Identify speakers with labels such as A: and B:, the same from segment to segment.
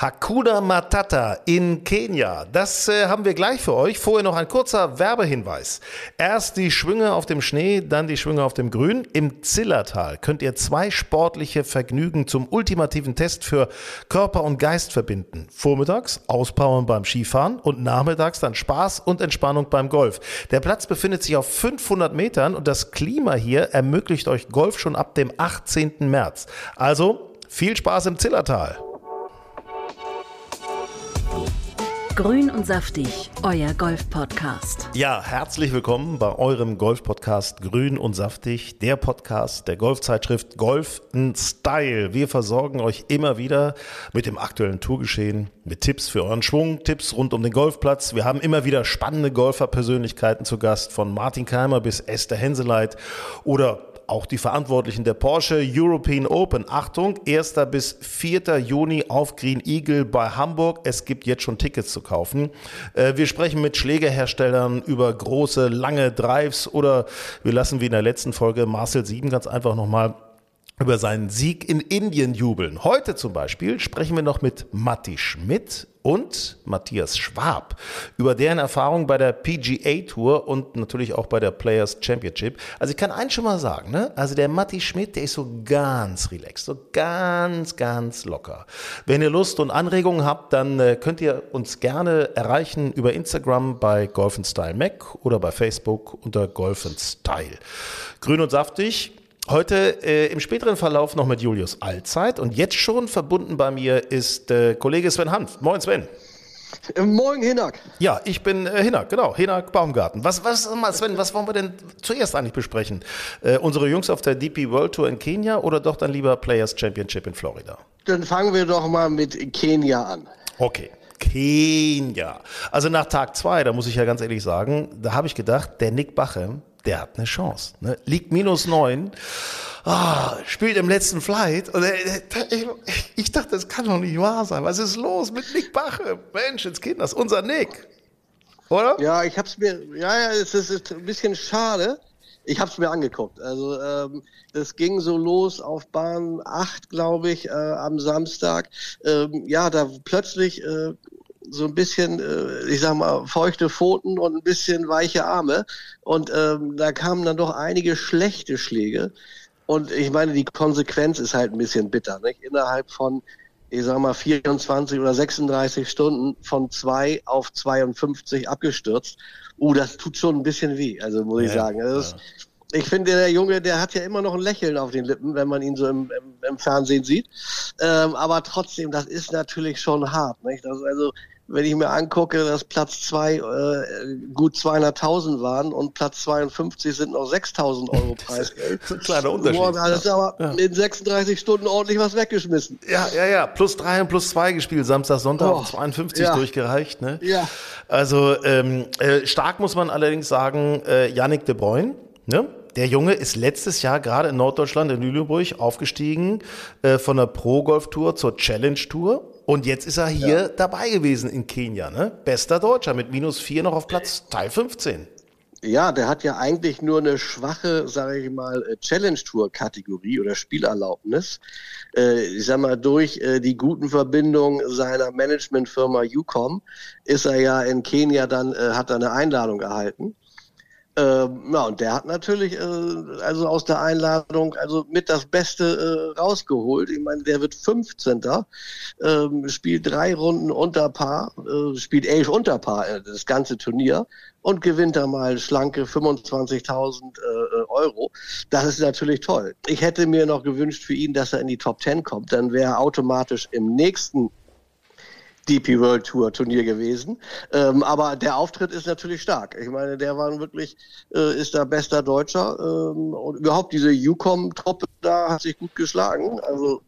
A: Hakuna Matata in Kenia. Das äh, haben wir gleich für euch. Vorher noch ein kurzer Werbehinweis. Erst die Schwünge auf dem Schnee, dann die Schwünge auf dem Grün. Im Zillertal könnt ihr zwei sportliche Vergnügen zum ultimativen Test für Körper und Geist verbinden. Vormittags Auspowern beim Skifahren und nachmittags dann Spaß und Entspannung beim Golf. Der Platz befindet sich auf 500 Metern und das Klima hier ermöglicht euch Golf schon ab dem 18. März. Also viel Spaß im Zillertal.
B: Grün und saftig, euer Golf-Podcast.
A: Ja, herzlich willkommen bei eurem Golf-Podcast Grün und Saftig, der Podcast der Golfzeitschrift Golf in Style. Wir versorgen euch immer wieder mit dem aktuellen Tourgeschehen, mit Tipps für euren Schwung, Tipps rund um den Golfplatz. Wir haben immer wieder spannende Golferpersönlichkeiten zu Gast, von Martin Keimer bis Esther Henseleit oder auch die Verantwortlichen der Porsche European Open. Achtung, 1. bis 4. Juni auf Green Eagle bei Hamburg. Es gibt jetzt schon Tickets zu kaufen. Äh, wir sprechen mit Schlägerherstellern über große, lange Drives oder wir lassen wie in der letzten Folge Marcel Sieben ganz einfach nochmal über seinen Sieg in Indien jubeln. Heute zum Beispiel sprechen wir noch mit Matti Schmidt und Matthias Schwab über deren Erfahrung bei der PGA Tour und natürlich auch bei der Players Championship. Also ich kann eins schon mal sagen, ne? Also der Matti Schmidt, der ist so ganz relaxed, so ganz, ganz locker. Wenn ihr Lust und Anregungen habt, dann äh, könnt ihr uns gerne erreichen über Instagram bei Golf Mac oder bei Facebook unter Golf Style. Grün und saftig. Heute äh, im späteren Verlauf noch mit Julius Allzeit und jetzt schon verbunden bei mir ist äh, Kollege Sven Hanf. Moin Sven.
C: Äh, Moin Hinak.
A: Ja, ich bin äh, Hinak, genau, Hinak Baumgarten. Was, was, mal, Sven, was wollen wir denn zuerst eigentlich besprechen? Äh, unsere Jungs auf der DP World Tour in Kenia oder doch dann lieber Players Championship in Florida?
C: Dann fangen wir doch mal mit Kenia an.
A: Okay. Kenia. Also nach Tag zwei, da muss ich ja ganz ehrlich sagen, da habe ich gedacht, der Nick Bachem, der hat eine Chance. Ne? Liegt minus neun, ah, spielt im letzten Flight. Und ich, ich dachte, das kann doch nicht wahr sein. Was ist los mit Nick Bachem? Mensch, ins Kind, das ist unser Nick. Oder?
C: Ja, ich hab's mir, ja, ja, es ist ein bisschen schade. Ich hab's mir angeguckt. Also ähm, das ging so los auf Bahn 8, glaube ich, äh, am Samstag. Ähm, ja, da plötzlich äh, so ein bisschen, äh, ich sag mal, feuchte Pfoten und ein bisschen weiche Arme. Und ähm, da kamen dann doch einige schlechte Schläge. Und ich meine, die Konsequenz ist halt ein bisschen bitter. Nicht? Innerhalb von, ich sag mal, 24 oder 36 Stunden von 2 auf 52 abgestürzt. Uh, das tut schon ein bisschen weh, also muss ich
A: Ja,
C: sagen. Also
A: ja.
C: ich finde, der Junge, der hat ja immer noch ein Lächeln auf den Lippen, wenn man ihn so im, im, im Fernsehen sieht. Ähm, aber trotzdem, das ist natürlich schon hart. Nicht? Das, also, wenn ich mir angucke, dass Platz zwei äh, gut 200.000 waren und Platz 52 sind noch 6.000 Euro Preisgeld.
A: Das ist ein kleiner Unterschied.
C: Boah, da ist aber in 36 Stunden ordentlich was weggeschmissen.
A: Ja, ja, ja. Plus drei und plus zwei gespielt. Samstag, Sonntag
C: Oh,
A: 52
C: ja.
A: durchgereicht. Ne?
C: Ja.
A: Also ähm, äh, stark muss man allerdings sagen, äh, Yannick de Bruyne, ne? Der Junge ist letztes Jahr gerade in Norddeutschland, in Lüneburg, aufgestiegen äh, von der Pro-Golf-Tour zur Challenge-Tour. Und jetzt ist er hier dabei gewesen in Kenia. Ne? Bester Deutscher mit minus vier noch auf Platz Teil 15.
C: Ja, der hat ja eigentlich nur eine schwache, sage ich mal, äh, Challenge-Tour-Kategorie oder Spielerlaubnis. Äh, ich sag mal, durch äh, die guten Verbindungen seiner Managementfirma UCOM ist er ja in Kenia dann, äh, hat er eine Einladung erhalten. Ähm, ja, und der hat natürlich äh, also aus der Einladung also mit das Beste äh, rausgeholt. Ich meine, der wird 15. Ähm, spielt drei Runden unter Paar, äh, spielt elf unter Paar äh, das ganze Turnier und gewinnt da mal schlanke 25.000 äh, Euro. Das ist natürlich toll. Ich hätte mir noch gewünscht für ihn, dass er in die Top 10 kommt. Dann wäre er automatisch im nächsten DP World Tour Turnier gewesen. Ähm, aber der Auftritt ist natürlich stark. Ich meine, der war wirklich, äh, ist da bester Deutscher. Ähm, und überhaupt diese UCOM-Truppe da hat sich gut geschlagen. Also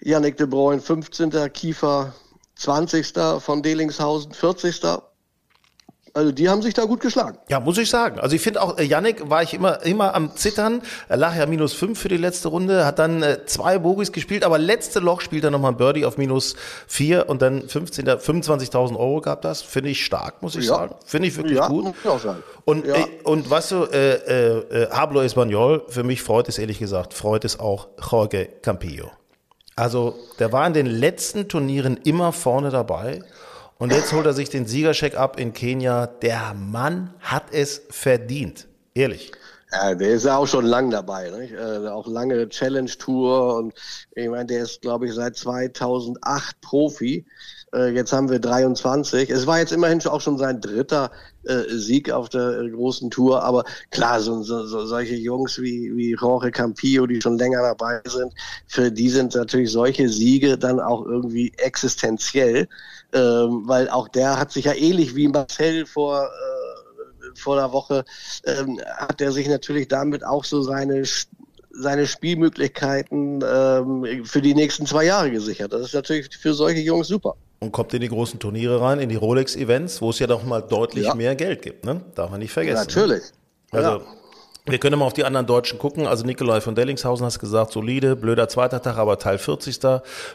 C: Yannick de Bruyne 15. Kiefer 20. von Delingshausen 40. Also die haben sich da gut geschlagen.
A: Ja, muss ich sagen. Also ich finde auch, äh, Yannick war ich immer, immer am Zittern. Er lag ja minus fünf für die letzte Runde, hat dann äh, zwei Bogies gespielt, aber letzte Loch spielt er nochmal ein Birdie auf minus vier und dann 15. 25.000 Euro gab das. Finde ich stark, muss ich
C: Ja.
A: sagen. Finde ich wirklich
C: Ja,
A: gut.
C: muss ich auch sagen.
A: Und,
C: Ja.
A: äh, und weißt du, äh, äh, äh, Hablo Español, für mich freut es ehrlich gesagt, freut es auch Jorge Campillo. Also der war in den letzten Turnieren immer vorne dabei und jetzt holt er sich den Siegercheck ab in Kenia. Der Mann hat es verdient, ehrlich.
C: Ja, der ist ja auch schon lang dabei, nicht? Äh, auch lange Challenge-Tour und ich meine, der ist, glaube ich, seit 2008 Profi. Äh, jetzt haben wir 23. Es war jetzt immerhin auch schon sein dritter äh, Sieg auf der äh, großen Tour, aber klar, so, so, so solche Jungs wie, wie Jorge Campillo, die schon länger dabei sind, für die sind natürlich solche Siege dann auch irgendwie existenziell, ähm, weil auch der hat sich ja ähnlich wie Marcel vor äh, vor der Woche ähm, hat er sich natürlich damit auch so seine seine Spielmöglichkeiten ähm, für die nächsten zwei Jahre gesichert. Das ist natürlich für solche Jungs super.
A: Und kommt in die großen Turniere rein, in die Rolex-Events, wo es ja doch mal deutlich
C: Ja.
A: mehr Geld gibt, ne? Darf man nicht vergessen.
C: Natürlich.
A: Also,
C: Ja.
A: Wir können mal auf die anderen Deutschen gucken. Also Nikolai von Dellingshausen hast gesagt, solide, blöder zweiter Tag, aber Teil 40.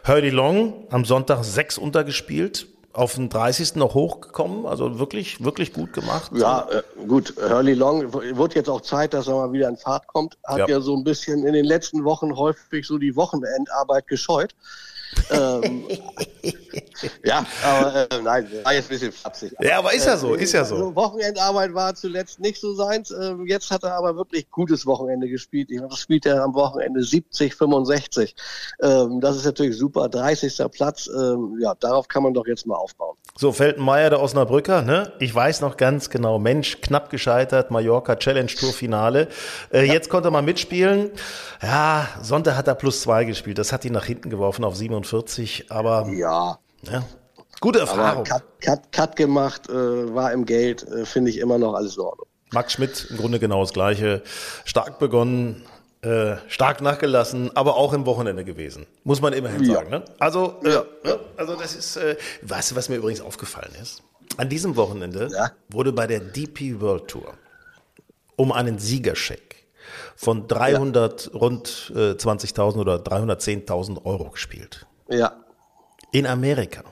A: Hurdy Long am Sonntag sechs untergespielt, auf den 30. noch hochgekommen, also wirklich, wirklich gut gemacht.
C: Ja, äh, gut, Hurley Long wird jetzt auch Zeit, dass er mal wieder in Fahrt kommt. Hat
A: Ja.
C: ja. so ein bisschen in den letzten Wochen häufig so die Wochenendarbeit gescheut. Ähm, ja, aber äh, nein, war jetzt ein bisschen flapsig.
A: Ja, aber ist ja so, ist ja so.
C: Also Wochenendarbeit war zuletzt nicht so seins. Ähm, jetzt hat er aber wirklich gutes Wochenende gespielt. Ich glaube, das spielt er am Wochenende 70, 65. Ähm, das ist natürlich super. 30. Platz. Ähm, ja, darauf kann man doch jetzt mal aufbauen.
A: So, Feltenmeier, der Osnabrücker, ne? Ich weiß noch ganz genau, Mensch, knapp gescheitert, Mallorca Challenge Tour Finale. Äh, Jetzt konnte er mal mitspielen. Ja, Sonntag hat er plus zwei gespielt. Das hat ihn nach hinten geworfen auf 47, aber
C: Ja,
A: ja, gute Erfahrung.
C: Cut, Cut, Cut gemacht, äh, war im Geld, äh, finde ich immer noch alles in Ordnung.
A: Max Schmidt, im Grunde genau das Gleiche. Stark begonnen, äh, stark nachgelassen, aber auch im Wochenende gewesen. Muss man immerhin
C: Ja.
A: sagen. Ne? Also, äh,
C: Ja.
A: ne? also das ist, äh, weißt du, was mir übrigens aufgefallen ist? An diesem Wochenende
C: Ja.
A: wurde bei der DP World Tour um einen Siegerscheck von 300, rund äh, 20.000 oder 310.000 Euro gespielt.
C: Ja,
A: In Amerika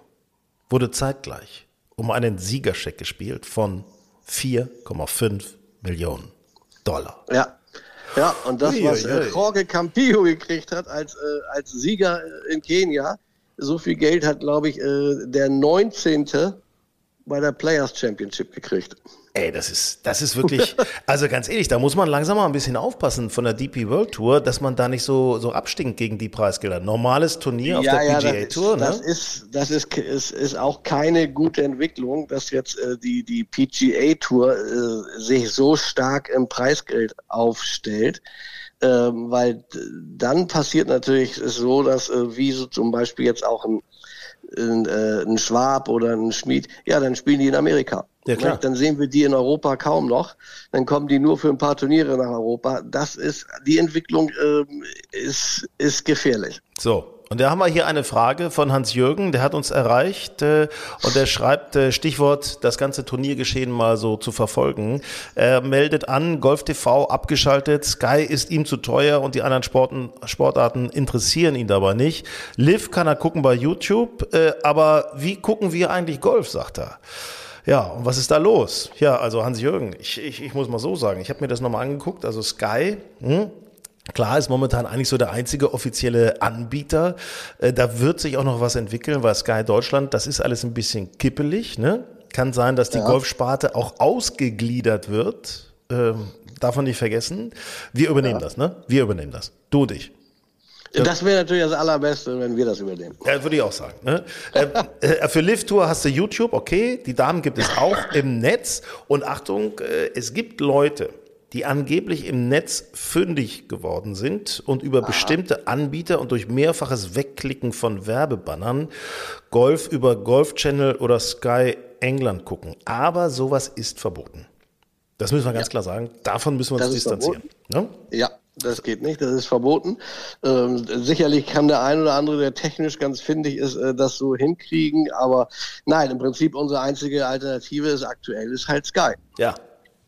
A: wurde zeitgleich um einen Siegerscheck gespielt von 4,5 Millionen Dollar.
C: ja. Ja, und das, was
A: Ui,
C: äh, Jorge Campillo gekriegt hat als, äh, als Sieger äh, in Kenia, so viel Geld hat, glaube ich, äh, der 19. bei der Players Championship gekriegt.
A: Ey, das ist, das ist wirklich, also ganz ehrlich, da muss man langsam mal ein bisschen aufpassen von der DP World Tour, dass man da nicht so, so abstinkt gegen die Preisgelder. Normales Turnier auf der PGA
C: das,
A: Tour,
C: das
A: ne?
C: ist, das ist, ist, ist auch keine gute Entwicklung, dass jetzt äh, die, die PGA Tour äh, sich so stark im Preisgeld aufstellt. Ähm, weil dann passiert natürlich so, dass äh, wie so zum Beispiel jetzt auch ein, ein, äh, ein Schwab oder ein Schmied, ja, dann spielen die in Amerika.
A: Ja, klar.
C: Ne? Dann sehen wir die in Europa kaum noch. Dann kommen die nur für ein paar Turniere nach Europa. Das ist, die Entwicklung ähm, ist, ist gefährlich.
A: So. Und da haben wir hier eine Frage von Hans-Jürgen, der hat uns erreicht äh, und der schreibt äh, Stichwort, das ganze Turniergeschehen mal so zu verfolgen. Er meldet an, Golf TV abgeschaltet, Sky ist ihm zu teuer und die anderen Sporten, Sportarten interessieren ihn dabei nicht. Liv kann er gucken bei YouTube, äh, aber wie gucken wir eigentlich Golf, sagt er. Ja, und was ist da los? Ja, also Hans-Jürgen, ich, ich, ich muss mal so sagen, ich habe mir das nochmal angeguckt, also Sky, hm, Klar ist momentan eigentlich so der einzige offizielle Anbieter. Äh, Da wird sich auch noch was entwickeln, weil Sky Deutschland, das ist alles ein bisschen kippelig. Ne? Kann sein, dass die Golfsparte auch ausgegliedert wird. Ähm, darf man nicht vergessen. Wir übernehmen das, ne? Wir übernehmen das. Du und ich.
C: Das wäre natürlich das Allerbeste, wenn wir das übernehmen.
A: Ja, würde ich auch sagen. Ne? äh, äh, für Live Tour hast du YouTube, okay. Die Damen gibt es auch im Netz. Und Achtung, äh, es gibt Leute, die angeblich im Netz fündig geworden sind und über bestimmte Anbieter und durch mehrfaches Wegklicken von Werbebannern Golf über Golf Channel oder Sky England gucken. Aber sowas ist verboten. Das müssen wir ganz klar sagen. Davon müssen wir uns
C: Das ist
A: distanzieren. Ne?
C: Ja, Das geht nicht, das ist verboten. Ähm, sicherlich kann der ein oder andere, der technisch ganz findig ist, äh, das so hinkriegen. Aber nein, im Prinzip unsere einzige Alternative ist aktuell ist halt Sky.
A: Ja,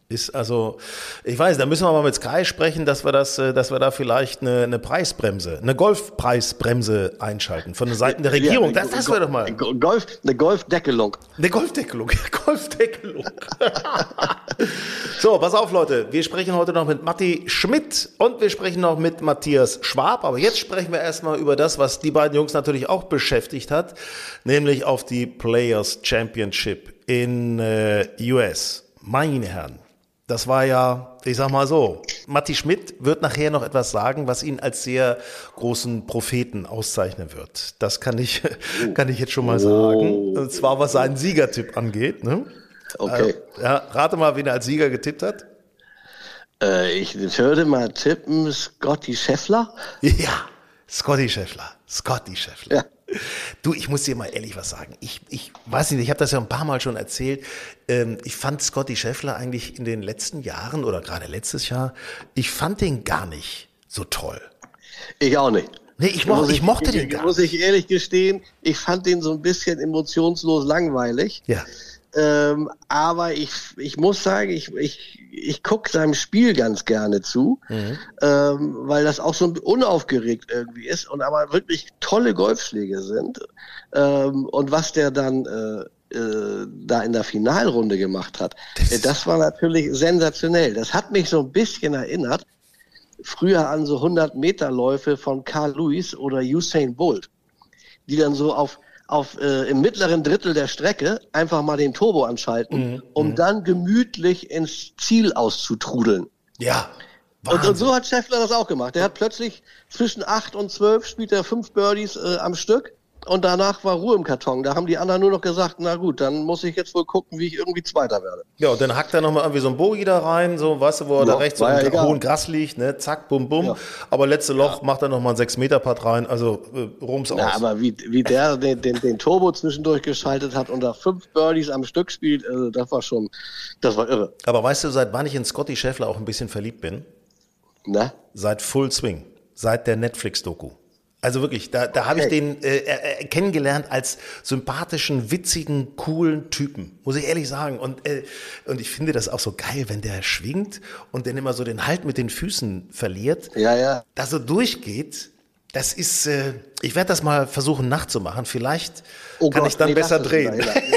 A: ist also, ich weiß, da müssen wir mal mit Sky sprechen, dass wir das, äh, dass wir da vielleicht eine, eine Preisbremse, eine Golfpreisbremse einschalten von der Seiten der Regierung.
C: Ja,
A: das das wäre doch mal.
C: Golf, eine Golfdeckelung.
A: Eine Golfdeckelung, Golfdeckelung. so, pass auf, Leute. Wir sprechen heute noch mit Matti Schmidt und wir sprechen noch mit Matthias Schwab. Aber jetzt sprechen wir erstmal über das, was die beiden Jungs natürlich auch beschäftigt hat, nämlich auf die Players Championship in äh, US. Meine Herren. Das war ja, ich sag mal so, Matti Schmidt wird nachher noch etwas sagen, was ihn als sehr großen Propheten auszeichnen wird. Das kann ich, kann ich jetzt schon mal sagen. Und zwar was seinen Siegertipp angeht. Ne?
C: Okay.
A: Also, ja, rate mal, wen er als Sieger getippt hat.
C: Äh, ich würde mal tippen, Scotty Scheffler.
A: Ja, Scotty Scheffler. Scotty Scheffler.
C: Ja.
A: Du, ich muss dir mal ehrlich was sagen. Ich, ich weiß nicht, ich habe das ja ein paar Mal schon erzählt. Ähm, ich fand Scotty Scheffler eigentlich in den letzten Jahren oder gerade letztes Jahr, ich fand den gar nicht so toll.
C: Ich auch nicht.
A: Nee, ich, moch,
C: Muss
A: ich mochte den
C: ich,
A: gar
C: Muss
A: nicht.
C: ich ehrlich gestehen, ich fand den so ein bisschen emotionslos langweilig.
A: Ja.
C: Ähm, aber ich, ich muss sagen, ich, ich, ich gucke seinem Spiel ganz gerne zu,
A: Mhm.
C: ähm, weil das auch so unaufgeregt irgendwie ist und aber wirklich tolle Golfschläge sind. Ähm, und was der dann äh, äh, da in der Finalrunde gemacht hat, äh, das war natürlich sensationell. Das hat mich so ein bisschen erinnert, früher an so 100 Meter Läufe von Carl Lewis oder Usain Bolt, die dann so auf auf äh, im mittleren Drittel der Strecke einfach mal den Turbo anschalten,
A: Mhm,
C: um dann gemütlich ins Ziel auszutrudeln.
A: Ja.
C: Und, und so hat Scheffler das auch gemacht. Er hat plötzlich zwischen acht und zwölf spielt er fünf Birdies äh, am Stück und danach war Ruhe im Karton. Da haben die anderen nur noch gesagt, na gut, dann muss ich jetzt wohl gucken, wie ich irgendwie Zweiter werde.
A: Ja, und dann hackt er nochmal irgendwie so ein Bogi da rein, so, weißt du, wo er da
C: Ja,
A: rechts so
C: ja
A: im hohen Gras liegt, ne, zack, bum, bum.
C: Ja.
A: Aber letzte Loch macht er nochmal einen 6-Meter-Putt rein, also äh, rums aus.
C: Ja, aber wie, wie der den, den, den Turbo zwischendurch geschaltet hat und da fünf Birdies am Stück spielt, also das war schon, das war irre.
A: aber weißt du, seit wann ich in Scotty Scheffler auch ein bisschen verliebt bin?
C: Ne?
A: Seit Full Swing, seit der Netflix-Doku. Also wirklich, da, da habe ich
C: Okay.
A: den äh, äh, kennengelernt als sympathischen, witzigen, coolen Typen, muss ich ehrlich sagen. Und, äh, und ich finde das auch so geil, wenn der schwingt und dann immer so den Halt mit den Füßen verliert.
C: Ja, ja.
A: da so durchgeht, das ist, äh, ich werde das mal versuchen nachzumachen. Vielleicht
C: Oh
A: kann
C: Gott,
A: ich dann
C: nee,
A: besser drehen.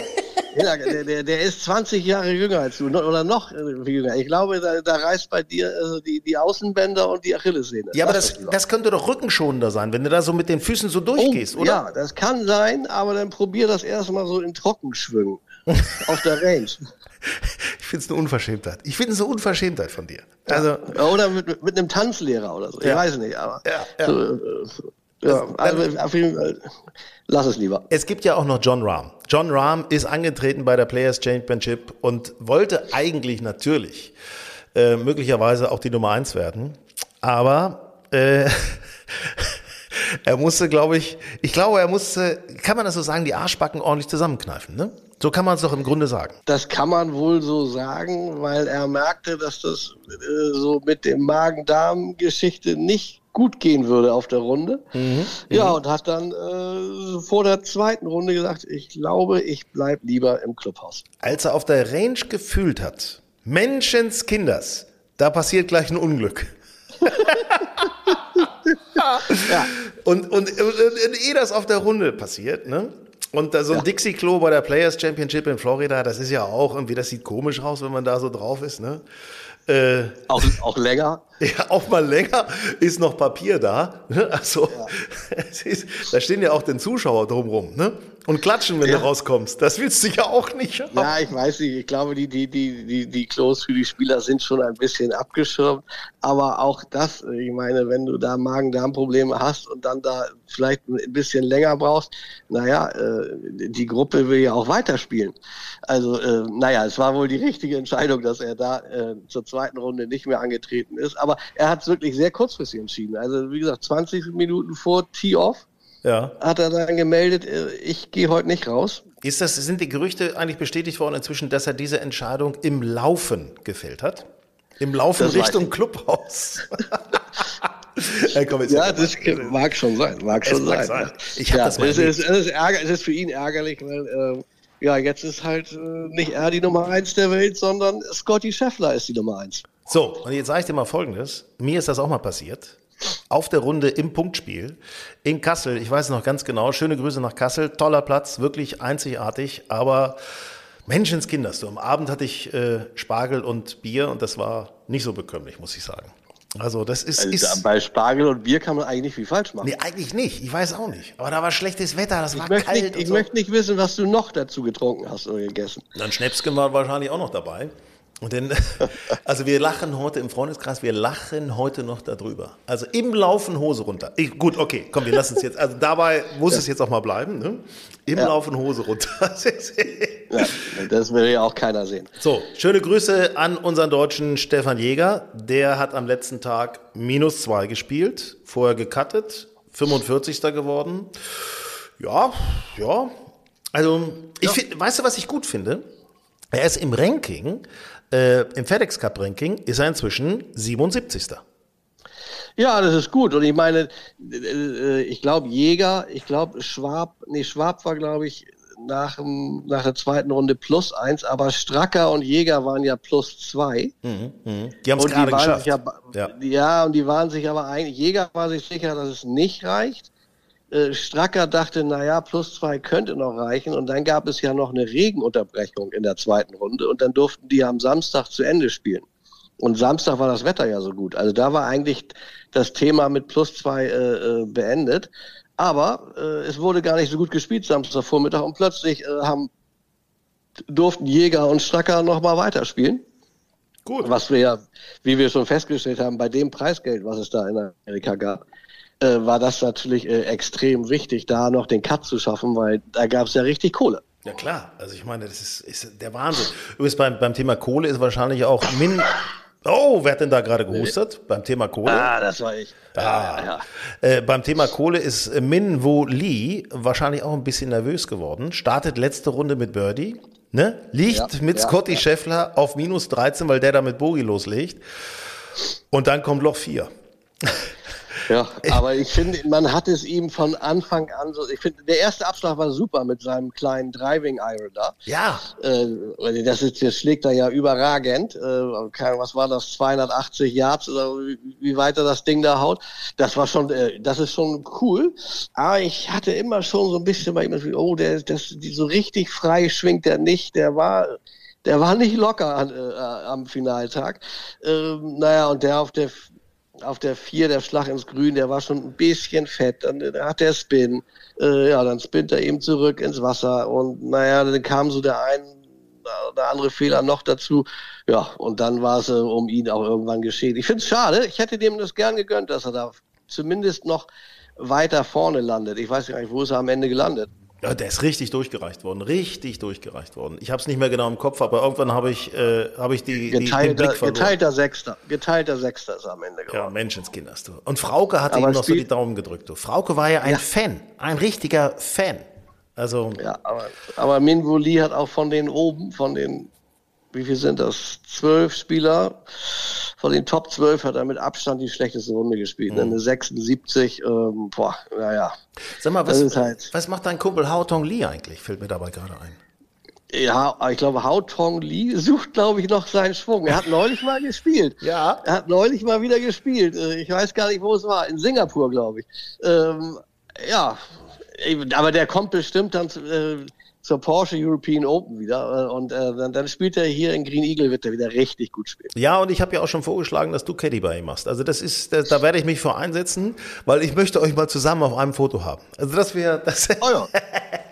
C: Hilla, der, der, der ist 20 Jahre jünger als du oder noch äh, jünger. Ich glaube, da, da reißt bei dir also die, die Außenbänder und die Achillessehne.
A: ja, aber das, das könnte doch rückenschonender sein, wenn du da so mit den Füßen so
C: Oh,
A: durchgehst, oder?
C: Ja, das kann sein, aber dann probier das erstmal so in Trockenschwüngen auf der Range.
A: Ich finde es eine Unverschämtheit. Ich finde es eine Unverschämtheit von dir. Also,
C: Oder mit, mit einem Tanzlehrer oder so. Ich
A: Ja.
C: weiß nicht, aber
A: Ja, ja.
C: So, äh, ja, also auf jeden Fall, lass es lieber.
A: es gibt ja auch noch John Rahm. John Rahm ist angetreten bei der Players Championship und wollte eigentlich natürlich äh, möglicherweise auch die Nummer eins werden. Aber äh, er musste, glaube ich, ich glaube, er musste, kann man das so sagen, die Arschbacken ordentlich zusammenkneifen. Ne? So kann man es doch im Grunde sagen.
C: Das kann man wohl so sagen, weil er merkte, dass das äh, so mit dem Magen-Darm-Geschichte nicht gut gehen würde auf der Runde. Ja, und hat dann äh, vor der zweiten Runde gesagt, ich glaube, ich bleib lieber im Clubhaus.
A: Als er auf der Range gefühlt hat, Menschenskinders, da passiert gleich ein Unglück. Und, und, und, und ehe das auf der Runde passiert, ne? Und da so ein Dixie-Klo bei der Players Championship in Florida, das ist ja auch irgendwie, das sieht komisch aus, wenn man da so drauf ist, ne? Äh,
C: Auch, auch länger.
A: ja, auch mal länger ist noch Papier da. Ne? Also, es ist, da stehen ja auch den Zuschauer drumrum, ne? Und klatschen, wenn
C: Ja.
A: du rauskommst. Das willst du ja auch nicht haben.
C: Ja, ich weiß nicht. Ich glaube, die, die, die, die, die Klos für die Spieler sind schon ein bisschen abgeschirmt. Aber auch das, ich meine, wenn du da Magen-Darm-Probleme hast und dann da vielleicht ein bisschen länger brauchst, naja, äh, die Gruppe will ja auch weiterspielen. Also, äh, naja, es war wohl die richtige Entscheidung, dass er da äh, zur zweiten Runde nicht mehr angetreten ist. Aber er hat es wirklich sehr kurzfristig entschieden. Also, wie gesagt, 20 Minuten vor Tee-Off
A: Ja.
C: hat er dann gemeldet, äh, ich gehe heute nicht raus.
A: Ist das, sind die Gerüchte eigentlich bestätigt worden inzwischen, dass er diese Entscheidung im Laufen gefällt hat? Im Laufen
C: Das
A: Richtung
C: ich.
A: Clubhaus. Ey, komm, jetzt
C: Ja, das mag schon sein, mag schon
A: mag
C: sein.
A: sein.
C: ja.
A: Ich hab
C: ja,
A: das mal
C: es, ist, es, ist ärger, es ist für ihn ärgerlich, weil ähm, ja, jetzt ist halt äh, nicht er die Nummer eins der Welt, sondern Scotty Scheffler ist die Nummer eins.
A: So, und jetzt sage ich dir mal Folgendes. Mir ist das auch mal passiert. Auf der Runde im Punktspiel in Kassel. Ich weiß noch ganz genau. Schöne Grüße nach Kassel. Toller Platz, wirklich einzigartig. Aber Menschenskinder, du. Am Abend hatte ich äh, Spargel und Bier und das war nicht so bekömmlich, muss ich sagen. Also das ist,
C: Also,
A: ist
C: bei Spargel und Bier kann man eigentlich nicht viel falsch machen.
A: nee, eigentlich nicht. Ich weiß auch nicht. Aber da war schlechtes Wetter, das war
C: ich möchte,
A: kalt
C: nicht, ich
A: so.
C: möchte nicht wissen, was du noch dazu getrunken hast oder gegessen.
A: Dann Schnäpsken war wahrscheinlich auch noch dabei. Und dann, also wir lachen heute im Freundeskreis, wir lachen heute noch darüber. Also im Laufen Hose runter. Ich, gut, okay, komm, wir lassen es jetzt. Also dabei muss es jetzt auch mal bleiben. Ne? Im Laufen Hose runter.
C: Ja, das will ja auch keiner sehen.
A: so, schöne Grüße an unseren deutschen Stefan Jäger. Der hat am letzten Tag minus zwei gespielt, vorher gecuttet, 45. geworden. Ja, ja. Also, ich find, weißt du, was ich gut finde? Er ist im Ranking, äh, im FedEx Cup Ranking, ist er inzwischen 77.
C: Ja, das ist gut. Und ich meine, äh, ich glaube Jäger, ich glaube Schwab, nee, Schwab war, glaube ich, nach, nach der zweiten Runde plus eins, aber Stracker und Jäger waren ja plus zwei.
A: Die haben es gerade geschafft.
C: ja,
A: Ja.
C: ja. und die waren sich aber eigentlich, Jäger war sich sicher, dass es nicht reicht. Äh, Stracker dachte, naja, plus zwei könnte noch reichen. Und dann gab es ja noch eine Regenunterbrechung in der zweiten Runde. Und dann durften die am Samstag zu Ende spielen. Und Samstag war das Wetter ja so gut. Also da war eigentlich das Thema mit plus zwei äh, äh, beendet. Aber äh, es wurde gar nicht so gut gespielt Samstagvormittag und plötzlich äh, haben, durften Jäger und Stracker nochmal weiterspielen.
A: Gut.
C: Was wir ja, wie wir schon festgestellt haben, bei dem Preisgeld, was es da in Amerika gab, äh, war das natürlich äh, extrem wichtig, da noch den Cut zu schaffen, weil da gab es ja richtig Kohle.
A: Ja klar, also ich meine, das ist, ist der Wahnsinn. Übrigens beim, beim Thema Kohle ist wahrscheinlich auch Min. Oh, wer hat denn da gerade gehustet? Beim Thema Kohle?
C: Ah, das war ich.
A: Ah.
C: ja.
A: Äh, beim Thema Kohle ist Min Wo Lee wahrscheinlich auch ein bisschen nervös geworden. Startet letzte Runde mit Birdie. Ne? Liegt
C: Ja,
A: mit
C: ja,
A: Scotty
C: ja.
A: Scheffler auf minus 13, weil der da mit Bogi loslegt. Und dann kommt Loch 4.
C: Ja, aber ich finde, man hat es ihm von Anfang an so, ich finde, der erste Abschlag war super mit seinem kleinen Driving Iron da.
A: Ja,
C: Äh, das, ist, das schlägt er ja überragend. Äh, was war das? 280 Yards oder wie, wie weit er das Ding da haut. Das war schon, äh, das ist schon cool. Aber ich hatte immer schon so ein bisschen bei ihm das Gefühl, oh, der, das, die, so richtig frei schwingt er nicht. Der war, der war nicht locker an, äh, am Finaltag. Ähm, naja, und der auf der auf der vier der Schlag ins Grün, der war schon ein bisschen fett, dann äh, hat der Spin, äh, ja, dann spinnt er eben zurück ins Wasser und naja, dann kam so der ein oder andere Fehler noch dazu, ja, und dann war es äh, um ihn auch irgendwann geschehen. Ich finde es schade, ich hätte dem das gern gegönnt, dass er da zumindest noch weiter vorne landet. Ich weiß gar nicht, wo ist er am Ende gelandet.
A: Ja, der ist richtig durchgereicht worden, richtig durchgereicht worden. Ich habe es nicht mehr genau im Kopf, aber irgendwann habe ich, äh, habe ich die, die, den
C: Geteilter,
A: Blick verloren.
C: geteilter Sechster, geteilter Sechster ist am Ende
A: Ja,
C: geworden.
A: Menschenskinders, du. Und Frauke hat
C: Aber
A: ihm noch so die Daumen gedrückt, du. Frauke war ja ein Fan, ein richtiger Fan. Also,
C: Ja, aber, aber Minwoo Lee hat auch von den oben, von den, wie viel sind das? Zwölf Spieler. Von den Top 12 hat er mit Abstand die schlechteste Runde gespielt.
A: Mhm.
C: Eine 76, ähm, boah, naja.
A: sag mal, was,
C: halt-
A: was macht dein Kumpel Hao Tong Lee eigentlich? Fällt mir dabei gerade ein.
C: Ja, ich glaube, Hao Tong Lee sucht, glaube ich, noch seinen Schwung. Er hat neulich mal gespielt.
A: Ja.
C: Er hat neulich mal wieder gespielt. Äh, Ich weiß gar nicht, wo es war. In Singapur, glaube ich. Ähm, ja, aber der kommt bestimmt dann zu, äh, zur Porsche European Open wieder. Äh, und äh, dann, dann spielt er hier in Green Eagle, wird er wieder richtig gut spielen.
A: Ja, und ich habe ja auch schon vorgeschlagen, dass du Caddy bei ihm machst. Also das ist, da, da werde ich mich für einsetzen, weil ich möchte euch mal zusammen auf einem Foto haben. Also das wäre, das,
C: Oh ja.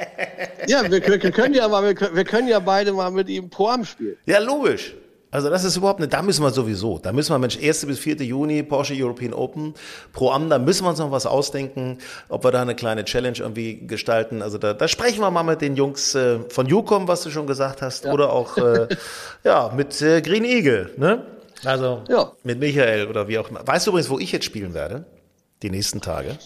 C: ja, wir, wir, wir können ja mal, wir, können- wir können ja beide mal mit ihm Pro Am spielen.
A: ja logisch. Also das ist überhaupt nicht, da müssen wir sowieso, da müssen wir, Mensch, 1. bis 4. Juni, Porsche European Open, Pro Am, da müssen wir uns noch was ausdenken, ob wir da eine kleine Challenge irgendwie gestalten. Also da, da sprechen wir mal mit den Jungs äh, von Ucom, was du schon gesagt hast, oder auch äh, ja, mit äh, Green Eagle, ne? Also
C: Ja.
A: mit Michael oder wie auch immer. Weißt du übrigens, wo ich jetzt spielen werde? Die nächsten Tage?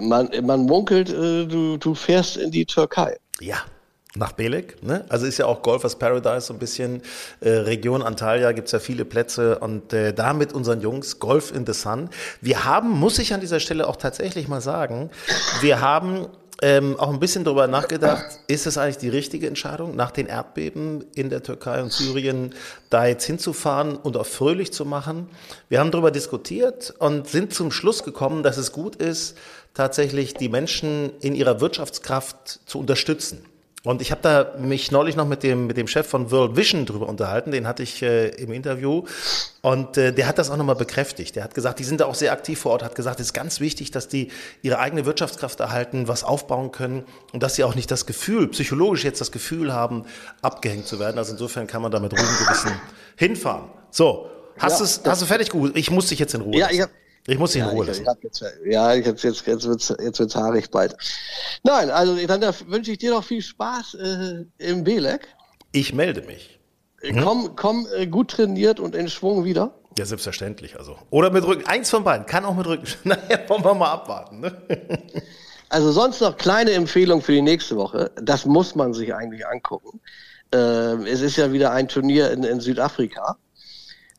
C: Man, man munkelt, äh, du, du fährst in die Türkei.
A: Ja. Nach Belek. Ne? Also ist ja auch Golfers Paradise so ein bisschen. Äh, Region Antalya gibt's ja viele Plätze und äh, da mit unseren Jungs Golf in the Sun. Wir haben, muss ich an dieser Stelle auch tatsächlich mal sagen, wir haben ähm, auch ein bisschen darüber nachgedacht, ist es eigentlich die richtige Entscheidung, nach den Erdbeben in der Türkei und Syrien da jetzt hinzufahren und auch fröhlich zu machen? Wir haben darüber diskutiert und sind zum Schluss gekommen, dass es gut ist, tatsächlich die Menschen in ihrer Wirtschaftskraft zu unterstützen. Und ich habe da mich neulich noch mit dem, mit dem Chef von World Vision drüber unterhalten, den hatte ich äh, im Interview. Und äh, der hat das auch nochmal bekräftigt. Der hat gesagt, die sind da auch sehr aktiv vor Ort, hat gesagt, es ist ganz wichtig, dass die ihre eigene Wirtschaftskraft erhalten, was aufbauen können und dass sie auch nicht das Gefühl, psychologisch jetzt das Gefühl haben, abgehängt zu werden. Also insofern kann man da mit ruhigem Gewissen hinfahren. So, hast, ja, hast du fertig gut? Ich muss dich jetzt in Ruhe.
C: Ja, ich habe
A: ich muss dich
C: ja,
A: lassen.
C: Ich, ich jetzt, ja, ich jetzt, jetzt, jetzt wird's, jetzt wird's haarig bald. Nein, also dann wünsche ich dir noch viel Spaß äh, im Belek.
A: Ich melde mich.
C: Hm? Komm, komm äh, gut trainiert und in Schwung wieder.
A: Ja, selbstverständlich. Also. Oder mit Rücken. Eins von beiden. Kann auch mit Rücken. Naja, wollen wir mal abwarten. Ne?
C: Also sonst noch kleine Empfehlung für die nächste Woche. Das muss man sich eigentlich angucken. Äh, es ist ja wieder ein Turnier in, in Südafrika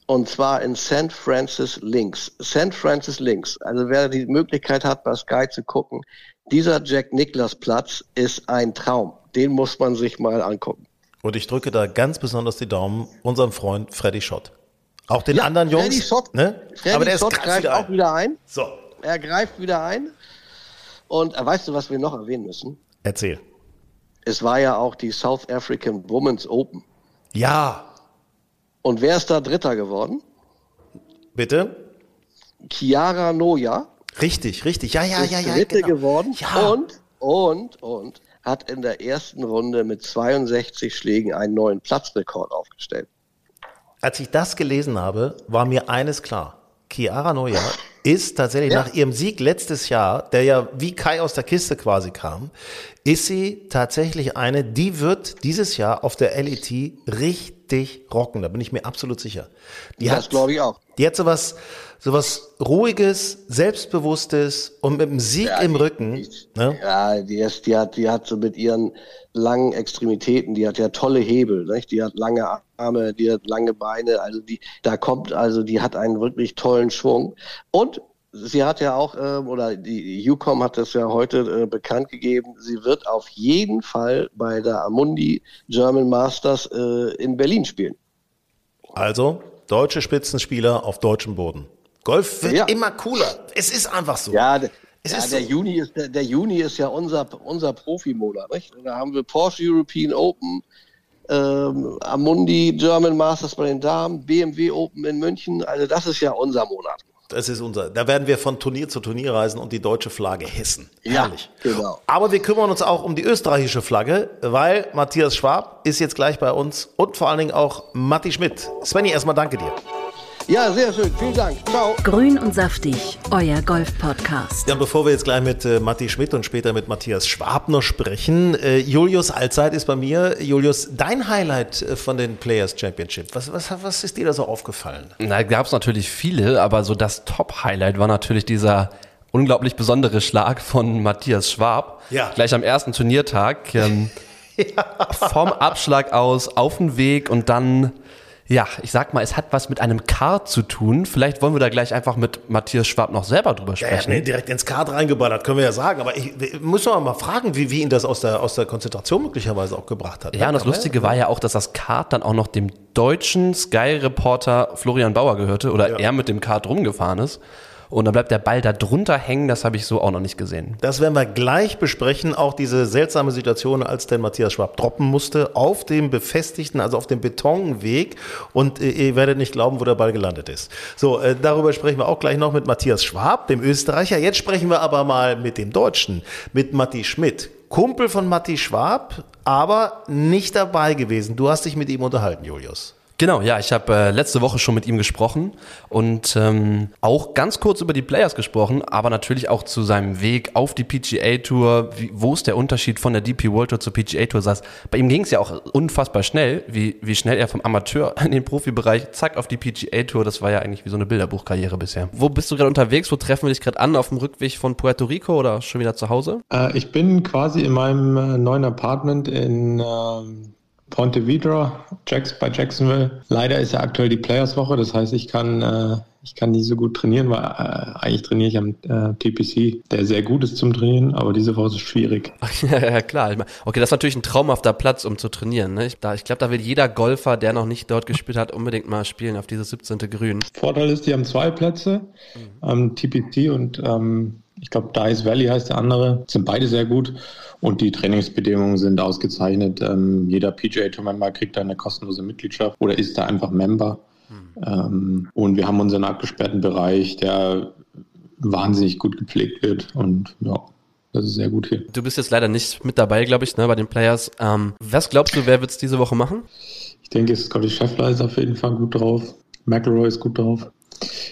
C: und zwar in St. Francis Links. St. Francis Links. Also wer die Möglichkeit hat, bei Sky zu gucken, dieser Jack Nicklaus Platz ist ein Traum. Den muss man sich mal angucken.
A: Und ich drücke da ganz besonders die Daumen unserem Freund Freddy Schott. Auch den ja, anderen Jungs.
C: Freddy Schott,
A: ne?
C: Freddy Aber der Schott greift wieder auch wieder ein.
A: So.
C: Er greift wieder ein. Und äh, weißt du, was wir noch erwähnen müssen?
A: Erzähl.
C: Es war ja auch die South African Women's Open.
A: Ja,
C: und wer ist da Dritter geworden?
A: Bitte?
C: Chiara Noja.
A: Richtig, richtig. Ja, ja,
C: ist
A: ja, ja.
C: Dritte genau. geworden.
A: Ja.
C: Und, und, und hat in der ersten Runde mit 62 Schlägen einen neuen Platzrekord aufgestellt.
A: Als ich das gelesen habe, war mir eines klar. Chiara Noja ist tatsächlich ja. nach ihrem Sieg letztes Jahr, der ja wie Kai aus der Kiste quasi kam, ist sie tatsächlich eine, die wird dieses Jahr auf der LET richtig rocken. Da bin ich mir absolut sicher.
C: Die das glaube ich auch.
A: Die hat sowas, sowas ruhiges, selbstbewusstes und mit dem Sieg ja, im Rücken.
C: Die, ne? Ja, die, ist, die hat, die hat so mit ihren langen Extremitäten, die hat ja tolle Hebel, nicht? die hat lange Arme, die hat lange Beine, also die, da kommt, also die hat einen wirklich tollen Schwung. Und sie hat ja auch, äh, oder die UCOM hat das ja heute äh, bekannt gegeben, sie wird auf jeden Fall bei der Amundi German Masters äh, in Berlin spielen.
A: Also, deutsche Spitzenspieler auf deutschem Boden. Golf wird ja. immer cooler. Es ist einfach so.
C: Ja, ja, der. Juni ist, der, der, Juni ist ja unser, unser Profimonat. Nicht? Da haben wir Porsche European Open, ähm, Amundi German Masters bei den Damen, BMW Open in München. Also das ist ja unser Monat.
A: Das ist unser. Da werden wir von Turnier zu Turnier reisen und die deutsche Flagge hissen. Herrlich.
C: Ja, genau.
A: Aber wir kümmern uns auch um die österreichische Flagge, weil Matthias Schwab ist jetzt gleich bei uns und vor allen Dingen auch Matti Schmidt. Svenny, erstmal danke dir.
C: Ja, sehr schön. Vielen Dank. Ciao.
B: Grün und saftig, euer Golf-Podcast.
A: Ja, bevor wir jetzt gleich mit äh, Matti Schmidt und später mit Matthias Schwab noch sprechen, äh, Julius Allzeit ist bei mir. Julius, dein Highlight äh, von den Players Championship, was, was, was ist dir da so aufgefallen?
D: Na, gab es natürlich viele, aber so das Top-Highlight war natürlich dieser unglaublich besondere Schlag von Matthias Schwab.
A: Ja.
D: Gleich am ersten Turniertag. Ähm, ja. Vom Abschlag aus auf den Weg und dann ja, ich sag mal, es hat was mit einem Kart zu tun. Vielleicht wollen wir da gleich einfach mit Matthias Schwab noch selber drüber sprechen.
A: Ja, ja, direkt ins Kart reingeballert, können wir ja sagen. Aber ich, ich muss doch mal fragen, wie, wie ihn das aus der, aus der Konzentration möglicherweise auch gebracht hat.
D: Ja, und das Lustige war ja auch, dass das Kart dann auch noch dem deutschen Sky-Reporter Florian Bauer gehörte oder ja. er mit dem Kart rumgefahren ist und dann bleibt der Ball da drunter hängen. Das habe ich so auch noch nicht gesehen.
A: Das werden wir gleich besprechen. Auch diese seltsame Situation, als denn Matthias Schwab droppen musste auf dem befestigten, also auf dem Betonweg. Und äh, ihr werdet nicht glauben, wo der Ball gelandet ist. So, äh, darüber sprechen wir auch gleich noch mit Matthias Schwab, dem Österreicher. Jetzt sprechen wir aber mal mit dem Deutschen, mit Matti Schmidt. Kumpel von Matti Schwab, aber nicht dabei gewesen. Du hast dich mit ihm unterhalten, Julius.
D: Genau, ja, ich habe äh, letzte Woche schon mit ihm gesprochen und ähm, auch ganz kurz über die Players gesprochen, aber natürlich auch zu seinem Weg auf die PGA Tour. Wie, wo ist der Unterschied von der DP World Tour zur PGA Tour? Saß. Bei ihm ging es ja auch unfassbar schnell, wie, wie schnell er vom Amateur in den Profibereich zack auf die PGA Tour. Das war ja eigentlich wie so eine Bilderbuchkarriere bisher. Wo bist du gerade unterwegs? Wo treffen wir dich gerade an? Auf dem Rückweg von Puerto Rico oder schon wieder zu Hause?
E: Äh, ich bin quasi in meinem äh, neuen Apartment in äh Ponte Vedra, Jacks bei Jacksonville. Leider ist ja aktuell die Players-Woche, das heißt, ich kann, äh, ich kann nicht so gut trainieren, weil äh, eigentlich trainiere ich am äh, TPC, der sehr gut ist zum Trainieren, aber diese Woche ist es schwierig.
D: ja, ja, klar. Okay, das ist natürlich ein traumhafter Platz, um zu trainieren. Ne? Ich, ich glaube, da will jeder Golfer, der noch nicht dort gespielt hat, unbedingt mal spielen auf dieses 17. Grün.
E: Vorteil ist, die haben zwei Plätze, mhm. ähm, TPC und ähm, ich glaube, Dice Valley heißt der andere. Sind beide sehr gut. Und die Trainingsbedingungen sind ausgezeichnet. Ähm, jeder PGA Tour Member kriegt da eine kostenlose Mitgliedschaft oder ist da einfach Member. Mhm. Ähm, und wir haben unseren abgesperrten Bereich, der wahnsinnig gut gepflegt wird. Und ja, das ist sehr gut hier.
D: Du bist jetzt leider nicht mit dabei, glaube ich, ne, bei den Players. Ähm, was glaubst du, wer wird es diese Woche machen?
E: Ich denke, Scotty Scheffler ist auf jeden Fall gut drauf. McElroy ist gut drauf.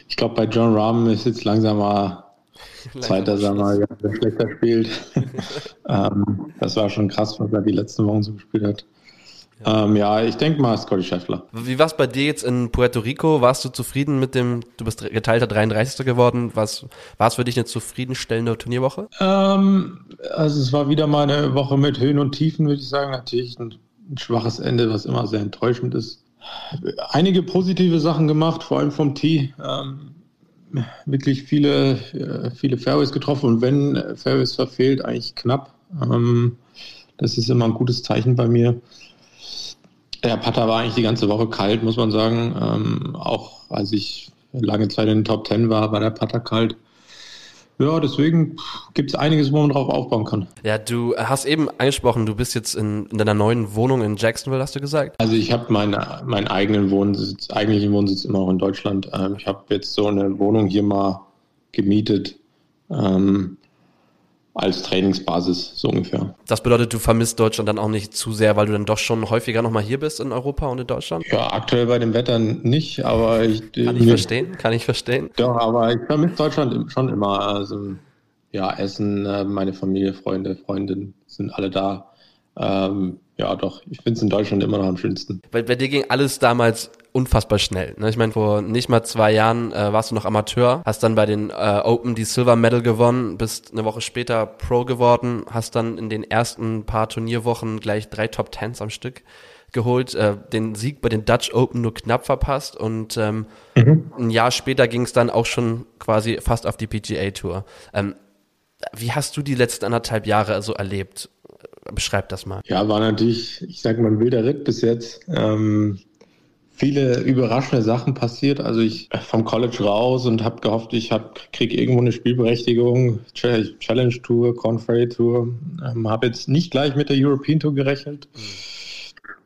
E: Ich glaube, bei John Rahm ist jetzt langsam mal Zweiter, wir der schlechter spielt. ähm, das war schon krass, was er die letzten Wochen so gespielt hat. Ja, ähm, ja ich denke mal Scotty Scheffler.
D: Wie war es bei dir jetzt in Puerto Rico? Warst du zufrieden mit dem, du bist geteilter 33. geworden. war es für dich eine zufriedenstellende Turnierwoche?
E: Ähm, also es war wieder mal eine Woche mit Höhen und Tiefen, würde ich sagen. Natürlich ein, ein schwaches Ende, was immer sehr enttäuschend ist. Einige positive Sachen gemacht, vor allem vom Tee. Ähm, wirklich viele, äh, viele Fairways getroffen und wenn Fairways verfehlt, eigentlich knapp. Ähm, das ist immer ein gutes Zeichen bei mir. Der Putter war eigentlich die ganze Woche kalt, muss man sagen. Ähm, auch als ich lange Zeit in den Top Ten war, war der Putter kalt. Ja, deswegen gibt es einiges, wo man drauf aufbauen kann.
D: Ja, du hast eben angesprochen, du bist jetzt in, in deiner neuen Wohnung in Jacksonville, hast du gesagt?
E: Also ich habe meine, meinen eigenen Wohnsitz, eigentlichen Wohnsitz immer auch in Deutschland. Ähm, ich habe jetzt so eine Wohnung hier mal gemietet. Ähm, als Trainingsbasis, so ungefähr.
D: Das bedeutet, du vermisst Deutschland dann auch nicht zu sehr, weil du dann doch schon häufiger nochmal hier bist in Europa und in Deutschland?
E: Ja, aktuell bei dem Wetter nicht, aber ich.
D: Kann ich verstehen, kann ich verstehen.
E: Doch, aber ich vermisse Deutschland schon immer. Also, ja, Essen, äh, meine Familie, Freunde, Freundinnen sind alle da. Ähm, ja, doch, ich finde es in Deutschland immer noch am schönsten.
D: Weil bei dir ging alles damals unfassbar schnell. Ne? Ich meine, vor nicht mal zwei Jahren äh, warst du noch Amateur, hast dann bei den äh, Open die Silver Medal gewonnen, bist eine Woche später Pro geworden, hast dann in den ersten paar Turnierwochen gleich drei Top Tens am Stück geholt, äh, den Sieg bei den Dutch Open nur knapp verpasst und ähm, mhm. ein Jahr später ging es dann auch schon quasi fast auf die PGA Tour. Ähm, wie hast du die letzten anderthalb Jahre so erlebt? Beschreib das mal.
E: Ja, war natürlich, ich sag mal, ein wilder Ritt bis jetzt. Ähm, viele überraschende Sachen passiert. Also ich vom College raus und habe gehofft, ich hab, krieg irgendwo eine Spielberechtigung, Challenge Tour, Conferry Tour. Ähm, habe jetzt nicht gleich mit der European Tour gerechnet.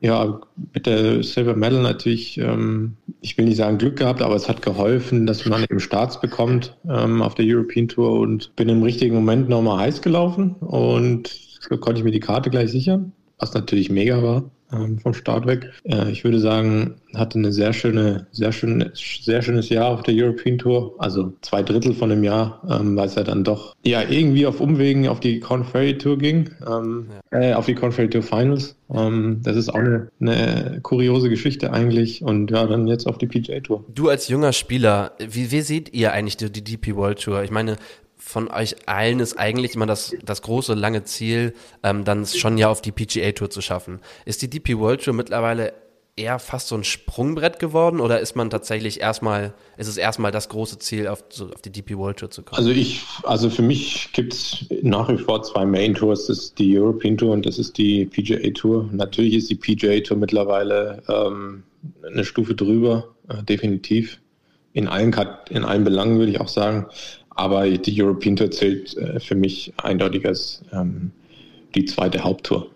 E: Ja, mit der Silver Medal natürlich, ähm, ich will nicht sagen Glück gehabt, aber es hat geholfen, dass man eben Starts bekommt ähm, auf der European Tour und bin im richtigen Moment nochmal heiß gelaufen und konnte ich mir die Karte gleich sichern, was natürlich mega war ähm, vom Start weg. Äh, ich würde sagen, hatte eine sehr schöne, sehr schön, sehr schönes Jahr auf der European Tour. Also zwei Drittel von dem Jahr, ähm, weil es ja dann doch ja irgendwie auf Umwegen auf die Conferry Tour ging, ähm, ja. äh, auf die Conferry Tour Finals. Ähm, das ist auch eine, eine, kuriose Geschichte eigentlich. Und ja, dann jetzt auf die PGA Tour.
D: Du als junger Spieler, wie, wie seht ihr eigentlich die, die DP World Tour? Ich meine, von euch allen ist eigentlich immer das, das große, lange Ziel, ähm, dann schon ja auf die PGA Tour zu schaffen. Ist die DP World Tour mittlerweile eher fast so ein Sprungbrett geworden oder ist man tatsächlich erstmal, ist es erstmal das große Ziel, auf, so, auf die DP World Tour zu kommen?
E: Also ich, also für mich gibt es nach wie vor zwei Main Tours, das ist die European Tour und das ist die PGA Tour. Natürlich ist die PGA Tour mittlerweile ähm, eine Stufe drüber, äh, definitiv. In allen, in allen Belangen würde ich auch sagen. Aber die European Tour zählt äh, für mich eindeutig als ähm, die zweite Haupttour.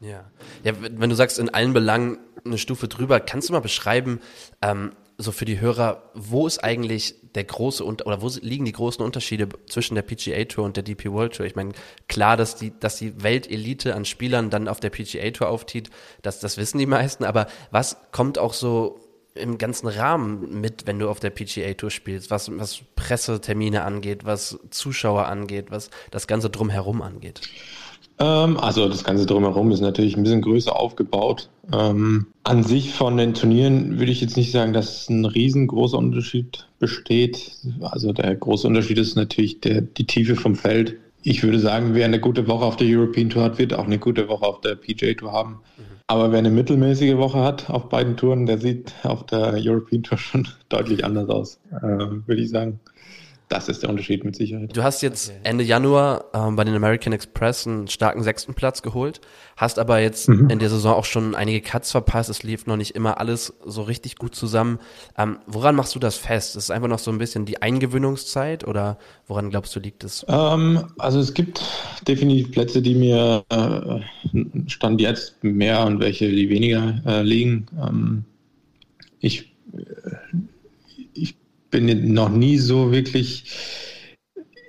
D: Ja. ja, wenn du sagst, in allen Belangen eine Stufe drüber, kannst du mal beschreiben, ähm, so für die Hörer, wo ist eigentlich der große oder wo liegen die großen Unterschiede zwischen der PGA Tour und der DP World Tour? Ich meine, klar, dass die, dass die Weltelite an Spielern dann auf der PGA Tour aufzieht, das, das wissen die meisten, aber was kommt auch so im ganzen Rahmen mit, wenn du auf der PGA Tour spielst, was, was Pressetermine angeht, was Zuschauer angeht, was das Ganze drumherum angeht?
E: Ähm, also das Ganze drumherum ist natürlich ein bisschen größer aufgebaut. Ähm, an sich von den Turnieren würde ich jetzt nicht sagen, dass ein riesengroßer Unterschied besteht. Also der große Unterschied ist natürlich der, die Tiefe vom Feld. Ich würde sagen, wer eine gute Woche auf der European Tour hat, wird auch eine gute Woche auf der PGA Tour haben. Mhm. Aber wer eine mittelmäßige Woche hat auf beiden Touren, der sieht auf der European Tour schon deutlich anders aus, äh, würde ich sagen. Das ist der Unterschied mit Sicherheit.
D: Du hast jetzt okay. Ende Januar ähm, bei den American Express einen starken sechsten Platz geholt, hast aber jetzt mhm. in der Saison auch schon einige Cuts verpasst. Es lief noch nicht immer alles so richtig gut zusammen. Ähm, woran machst du das fest? Ist es einfach noch so ein bisschen die Eingewöhnungszeit oder woran glaubst du liegt es?
E: Ähm, also es gibt definitiv Plätze, die mir äh, stand jetzt mehr und welche, die weniger äh, liegen. Ähm, ich äh, bin noch nie so wirklich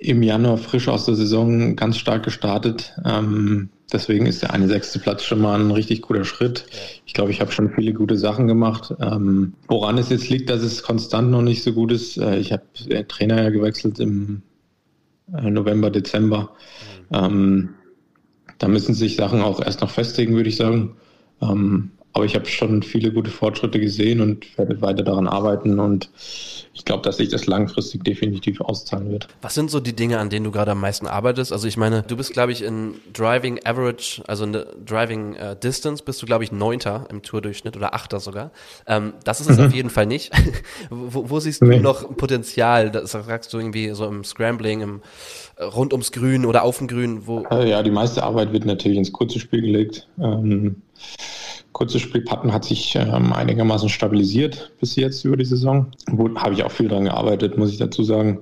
E: im Januar frisch aus der Saison ganz stark gestartet. Ähm, deswegen ist der eine sechste Platz schon mal ein richtig guter Schritt. Ich glaube, ich habe schon viele gute Sachen gemacht. Ähm, woran es jetzt liegt, dass es konstant noch nicht so gut ist, äh, ich habe Trainer ja gewechselt im äh, November, Dezember. Mhm. Ähm, da müssen sich Sachen auch erst noch festigen, würde ich sagen. Aber ich habe schon viele gute Fortschritte gesehen und werde weiter daran arbeiten und ich glaube, dass sich das langfristig definitiv auszahlen wird.
D: Was sind so die Dinge, an denen du gerade am meisten arbeitest? Also ich meine, du bist, glaube ich, in Driving Average, also in Driving uh, Distance, bist du, glaube ich, Neunter im Tourdurchschnitt oder Achter sogar. Ähm, das ist es mhm. auf jeden Fall nicht. wo, wo, siehst du nee. noch Potenzial? Das sagst du irgendwie so im Scrambling, im äh, rund ums Grün oder auf dem Grün? Wo
E: äh, ja, die meiste Arbeit wird natürlich ins kurze Spiel gelegt. Ähm, Kurze Spielpatten hat sich ähm, einigermaßen stabilisiert bis jetzt über die Saison. Habe ich auch viel dran gearbeitet, muss ich dazu sagen.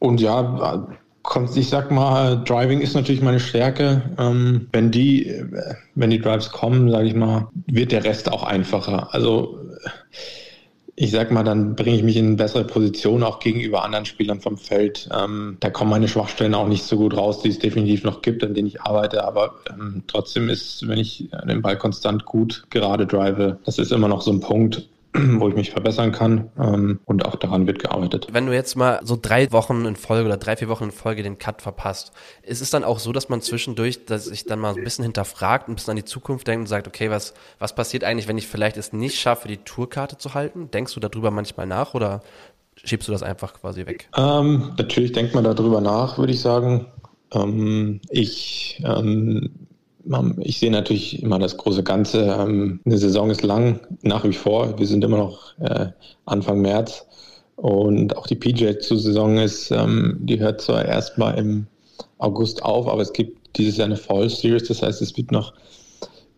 E: Und ja, ich sag mal, Driving ist natürlich meine Stärke. Ähm, wenn die, wenn die Drives kommen, sage ich mal, wird der Rest auch einfacher. Also ich sag mal, dann bringe ich mich in eine bessere Position auch gegenüber anderen Spielern vom Feld. Ähm, da kommen meine Schwachstellen auch nicht so gut raus, die es definitiv noch gibt, an denen ich arbeite. Aber ähm, trotzdem ist, wenn ich den Ball konstant gut gerade drive, das ist immer noch so ein Punkt, wo ich mich verbessern kann ähm, und auch daran wird gearbeitet.
D: Wenn du jetzt mal so drei Wochen in Folge oder drei, vier Wochen in Folge den Cut verpasst, ist es dann auch so, dass man zwischendurch, dass sich dann mal ein bisschen hinterfragt, ein bisschen an die Zukunft denkt und sagt, okay, was, was passiert eigentlich, wenn ich vielleicht es nicht schaffe, die Tourkarte zu halten? Denkst du darüber manchmal nach oder schiebst du das einfach quasi weg?
E: Ähm, natürlich denkt man darüber nach, würde ich sagen. Ähm, ich ähm, ich sehe natürlich immer das große Ganze. Ähm, eine Saison ist lang, nach wie vor. Wir sind immer noch äh, Anfang März. Und auch die PJ-Saison ist, ähm, die hört zwar erstmal im August auf, aber es gibt dieses Jahr eine Fall Series. Das heißt, es wird noch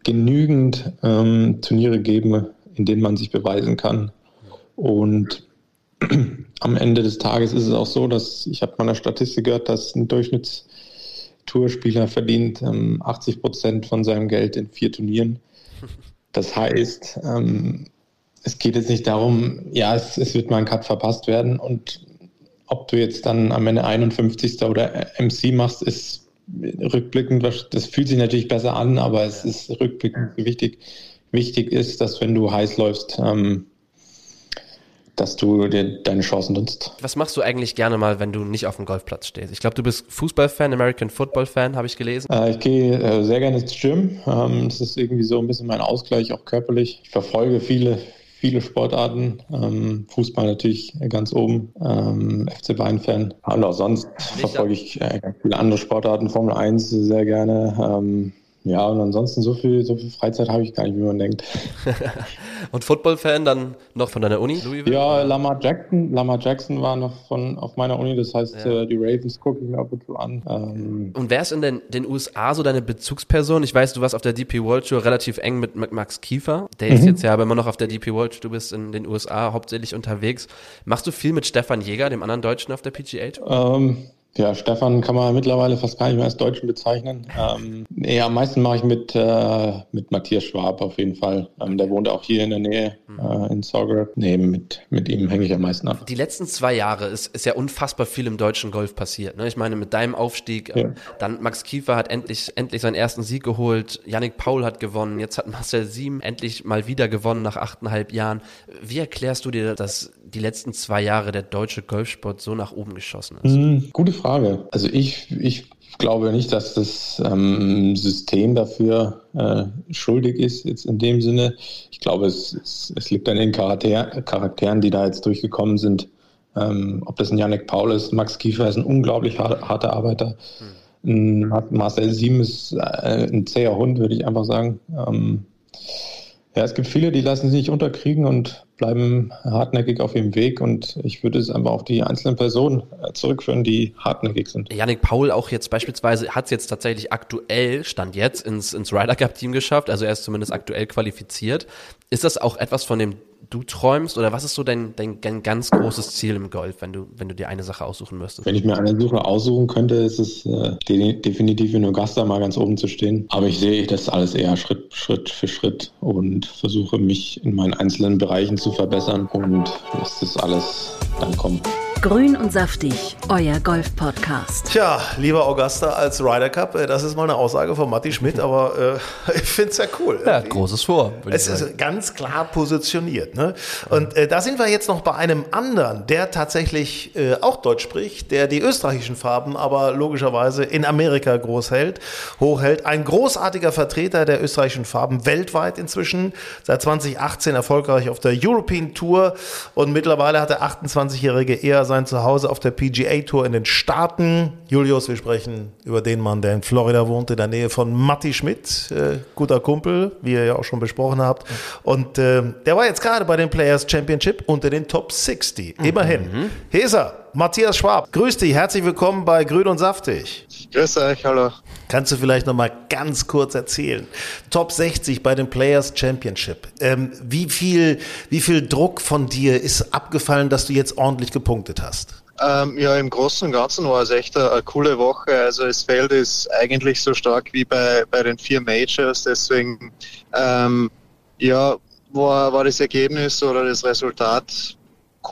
E: genügend ähm, Turniere geben, in denen man sich beweisen kann. Und am Ende des Tages ist es auch so, dass ich habe meiner Statistik gehört, dass ein Durchschnitts Tourspieler verdient ähm, 80 Prozent von seinem Geld in vier Turnieren. Das heißt, ähm, es geht jetzt nicht darum, ja, es, es, wird mal ein Cut verpasst werden und ob du jetzt dann am Ende 51. oder MC machst, ist rückblickend, das fühlt sich natürlich besser an, aber es ist rückblickend wichtig. Wichtig ist, dass wenn du heiß läufst, ähm, dass du dir deine Chancen nutzt.
D: Was machst du eigentlich gerne mal, wenn du nicht auf dem Golfplatz stehst? Ich glaube, du bist Fußballfan, American Football Fan, habe ich gelesen.
E: Äh, ich gehe äh, sehr gerne ins Gym. Ähm, das ist irgendwie so ein bisschen mein Ausgleich, auch körperlich. Ich verfolge viele, viele Sportarten. Ähm, Fußball natürlich ganz oben. Ähm, FC Bayern-Fan. Und auch sonst verfolge ich äh, viele andere Sportarten. Formel 1 sehr gerne. Ähm, ja, und ansonsten so viel, so viel Freizeit habe ich gar nicht, wie man denkt.
D: und Football-Fan dann noch von deiner Uni?
E: Louisville? Ja, Lamar Jackson. Lamar Jackson war noch von auf meiner Uni, das heißt, ja. äh, die Ravens gucke ich mir ab und zu an.
D: Ähm, und wer ist in den, den USA so deine Bezugsperson? Ich weiß, du warst auf der DP World Tour relativ eng mit, mit Max Kiefer. Der mhm. ist jetzt ja aber immer noch auf der DP World Tour. Du bist in den USA hauptsächlich unterwegs. Machst du viel mit Stefan Jäger, dem anderen Deutschen auf der PGA Tour?
E: Ähm, Ja, Stefan kann man mittlerweile fast gar nicht mehr als Deutschen bezeichnen. Ähm, nee, am meisten mache ich mit, äh, mit Matthias Schwab auf jeden Fall. Ähm, der wohnt auch hier in der Nähe äh, in Zagreb. Nee, mit, mit ihm hänge ich am meisten ab.
D: Die letzten zwei Jahre ist, ist ja unfassbar viel im deutschen Golf passiert. Ne? Ich meine, mit deinem Aufstieg,
E: Ja.
D: ähm, dann Max Kiefer hat endlich, endlich seinen ersten Sieg geholt, Yannick Paul hat gewonnen, jetzt hat Marcel Siem endlich mal wieder gewonnen nach achteinhalb Jahren. Wie erklärst du dir, dass die letzten zwei Jahre der deutsche Golfsport so nach oben geschossen ist?
E: Hm, gute Frage. Also ich, ich glaube nicht, dass das ähm, System dafür äh, schuldig ist, jetzt in dem Sinne. Ich glaube, es, es, es liegt an den Charakter, Charakteren, die da jetzt durchgekommen sind. Ähm, ob das ein Yannick Paul ist, Max Kiefer ist ein unglaublich har harter Arbeiter. Mar- Marcel Siem ist äh, ein zäher Hund, würde ich einfach sagen. Ähm, ja, es gibt viele, die lassen sich nicht unterkriegen und bleiben hartnäckig auf ihrem Weg. Und ich würde es einfach auf die einzelnen Personen äh, zurückführen, die hartnäckig sind.
D: Yannick Paul auch jetzt beispielsweise hat es jetzt tatsächlich aktuell, stand jetzt, ins, ins Ryder Cup Team geschafft, also er ist zumindest aktuell qualifiziert. Ist das auch etwas, von dem du träumst oder was ist so dein, dein, dein ganz großes Ziel im Golf, wenn du, wenn du dir eine Sache aussuchen müsstest?
E: Wenn ich mir eine Suche aussuchen könnte, ist es äh, de definitiv in Augusta mal ganz oben zu stehen. Aber ich sehe das alles eher Schritt, Schritt für Schritt und versuche mich in meinen einzelnen Bereichen zu verbessern und lässt das alles dann kommen.
B: Grün und saftig, euer Golf-Podcast.
A: Tja, lieber Augusta als Ryder Cup, äh, das ist mal eine Aussage von Matti Schmidt, aber äh, ich finde es ja cool.
D: Ja, großes Vor.
A: Es ist ganz klar positioniert. Ne? Und äh, da sind wir jetzt noch bei einem anderen, der tatsächlich äh, auch Deutsch spricht, der die österreichischen Farben aber logischerweise in Amerika groß hält, hochhält. Ein großartiger Vertreter der österreichischen Farben weltweit inzwischen, seit 2018 erfolgreich auf der European Tour und mittlerweile hat der 28-Jährige eher sein Zuhause auf der PGA Tour in den Staaten. Julius, wir sprechen über den Mann, der in Florida wohnt, in der Nähe von Matti Schmidt, äh, guter Kumpel, wie ihr ja auch schon besprochen habt. Und äh, der war jetzt gerade bei den Players Championship unter den Top 60. Immerhin. Heser, Matthias Schwab, grüß dich, herzlich willkommen bei Grün und Saftig.
F: Grüß euch, hallo.
A: Kannst du vielleicht noch mal ganz kurz erzählen? Top 60 bei den Players Championship. Ähm, wie viel, wie viel Druck von dir ist abgefallen, dass du jetzt ordentlich gepunktet hast?
F: Ähm, ja, im Großen und Ganzen war es echt eine, eine coole Woche. Also das Feld ist eigentlich so stark wie bei, bei den vier Majors. Deswegen ähm, ja, war, war das Ergebnis oder das Resultat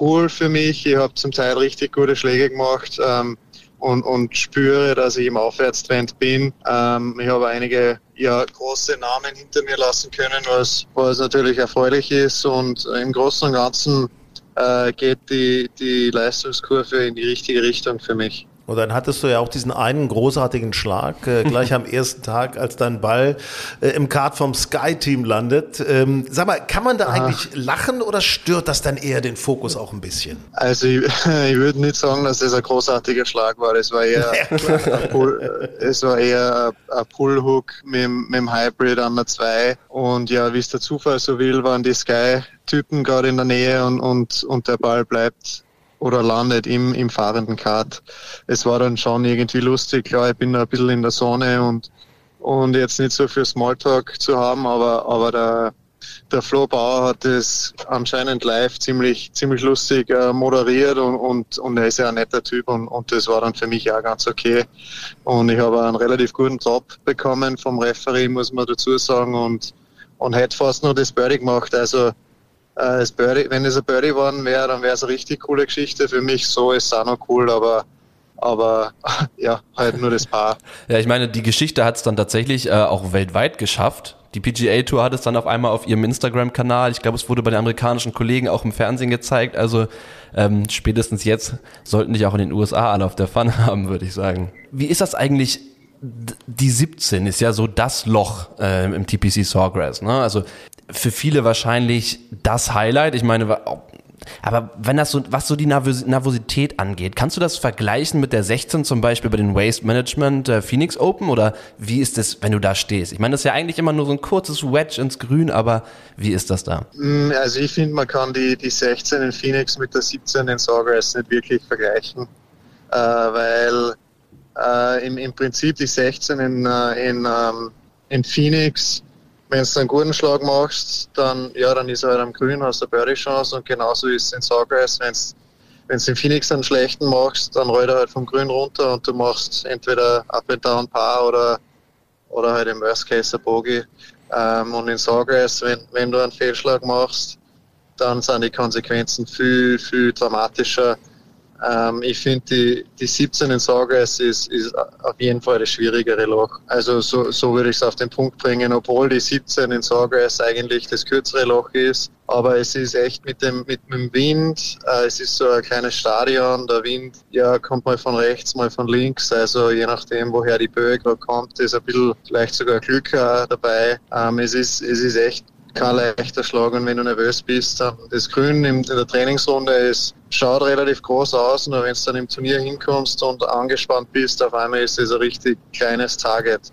F: cool für mich. Ich habe zum Teil richtig gute Schläge gemacht ähm, und, und spüre, dass ich im Aufwärtstrend bin. Ähm, ich habe einige ja, große Namen hinter mir lassen können, was, was natürlich erfreulich ist. Und im Großen und Ganzen äh, geht die, die Leistungskurve in die richtige Richtung für mich.
A: Und dann hattest du ja auch diesen einen großartigen Schlag äh, gleich am ersten Tag, als dein Ball äh, im Kart vom Sky-Team landet. Ähm, sag mal, kann man da eigentlich lachen oder stört das dann eher den Fokus auch ein bisschen?
F: Also ich, ich würde nicht sagen, dass das ein großartiger Schlag war. Das war eher, ein Pull, es war eher ein Pullhook mit, dem- mit dem Hybrid an der 2. Und ja, wie es der Zufall so will, waren die Sky-Typen gerade in der Nähe und, und, und der Ball bleibt oder landet im, im fahrenden Kart. Es war dann schon irgendwie lustig. Klar, ich bin da ein bisschen in der Sonne und, und jetzt nicht so für Smalltalk zu haben, aber, aber der, der Flo Bauer hat es anscheinend live ziemlich, ziemlich lustig äh, moderiert und, und, und er ist ja ein netter Typ und, und das war dann für mich auch ganz okay. Und ich habe einen relativ guten Drop bekommen vom Referee, muss man dazu sagen, und, und hätte fast nur das Birdie gemacht. Also äh, das Birdie, wenn es ein Birdie geworden wäre, dann wäre es eine richtig coole Geschichte für mich. So ist es auch noch cool, aber aber ja, halt nur das Paar.
D: Ja, ich meine, die Geschichte hat es dann tatsächlich äh, auch weltweit geschafft. Die PGA Tour hat es dann auf einmal auf ihrem Instagram-Kanal. Ich glaube, es wurde bei den amerikanischen Kollegen auch im Fernsehen gezeigt. Also ähm, spätestens jetzt sollten dich auch in den USA alle auf der Pfanne haben, würde ich sagen. Wie ist das eigentlich? Die 17 ist ja so das Loch äh, im TPC Sawgrass. Ne? Also für viele wahrscheinlich das Highlight. Ich meine, aber wenn das so, was so die Nervos Nervosität angeht, kannst du das vergleichen mit der 16 zum Beispiel bei den Waste Management äh, Phoenix Open oder wie ist das, wenn du da stehst? Ich meine, das ist ja eigentlich immer nur so ein kurzes Wedge ins Grün, aber wie ist das da?
F: Mm, Also ich finde, man kann die, die 16 in Phoenix mit der 17 in Sawgrass nicht wirklich vergleichen, äh, weil äh, im, im Prinzip die 16 in, äh, in, ähm, in Phoenix, wenn du einen guten Schlag machst, dann ja, dann ist er halt am Grün, hast eine Birdie-Chance und genauso ist es in Sawgrass, wenn du in Phoenix einen schlechten machst, dann rollt er halt vom Grün runter und du machst entweder Up and Down Paar oder, oder halt im Worst Case ein Bogey. Ähm, und in Sawgrass, wenn, wenn du einen Fehlschlag machst, dann sind die Konsequenzen viel, viel dramatischer. Ähm, ich finde, die, die 17 in Sawgrass ist, ist auf jeden Fall das schwierigere Loch. Also so, so würde ich es auf den Punkt bringen, obwohl die 17 in Sawgrass eigentlich das kürzere Loch ist. Aber es ist echt mit dem, mit dem Wind, äh, es ist so ein kleines Stadion, der Wind ja, kommt mal von rechts, mal von links. Also je nachdem, woher die Böe kommt, ist ein bisschen vielleicht sogar Glück äh, dabei. Ähm, es, ist, es ist echt kein leichter Schlag und wenn du nervös bist, dann das Grün in, der Trainingsrunde ist, schaut relativ groß aus, nur wenn du dann im Turnier hinkommst und angespannt bist, auf einmal ist es ein richtig kleines Target.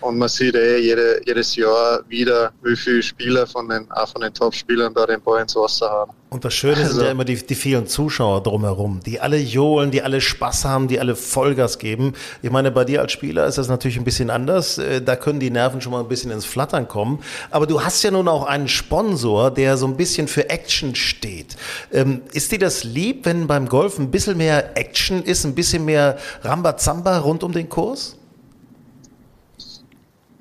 F: Und man sieht eh jede, jedes Jahr wieder, wie viele Spieler von den, auch von den Top-Spielern da den Ball ins Wasser haben.
A: Und das Schöne also, sind ja immer die, die vielen Zuschauer drumherum, die alle johlen, die alle Spaß haben, die alle Vollgas geben. Ich meine, bei dir als Spieler ist das natürlich ein bisschen anders. Äh, da können die Nerven schon mal ein bisschen ins Flattern kommen. Aber du hast ja nun auch einen Sponsor, der so ein bisschen für Action steht. Ähm, ist dir das lieb, wenn beim Golf ein bisschen mehr Action ist, ein bisschen mehr Rambazamba rund um den Kurs?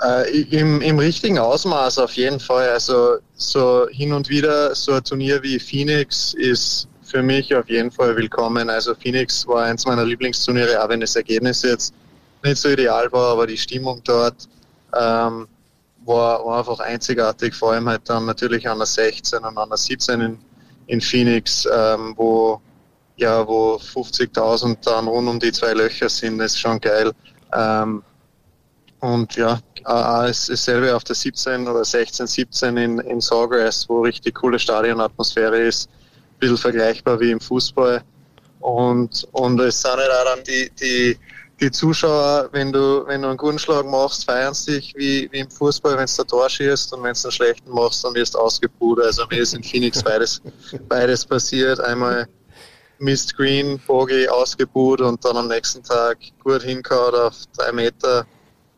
F: Äh, im, Im richtigen Ausmaß auf jeden Fall. Also so hin und wieder so ein Turnier wie Phoenix ist für mich auf jeden Fall willkommen. Also Phoenix war eins meiner Lieblingsturniere, auch wenn das Ergebnis jetzt nicht so ideal war, aber die Stimmung dort ähm, war, war einfach einzigartig, vor allem halt dann natürlich an der 16 und an der 17 in, in Phoenix, ähm, wo ja, wo 50.000 dann rund um die zwei Löcher sind, ist schon geil. Ähm, und ja, dasselbe auf der 17 oder 16, 17 in, in Sawgrass, wo richtig coole Stadionatmosphäre ist. Ein bisschen vergleichbar wie im Fußball. Und, und es sind halt auch dann die, die, die Zuschauer, wenn du, wenn du einen guten Schlag machst, feiern sich wie, wie im Fußball, wenn du da Tor schießt und wenn du einen schlechten machst, dann wirst du ausgebucht. Also mir ist in Phoenix beides, beides passiert. Einmal Mist Green, Bogey ausgebucht und dann am nächsten Tag gut hingehauen auf drei Meter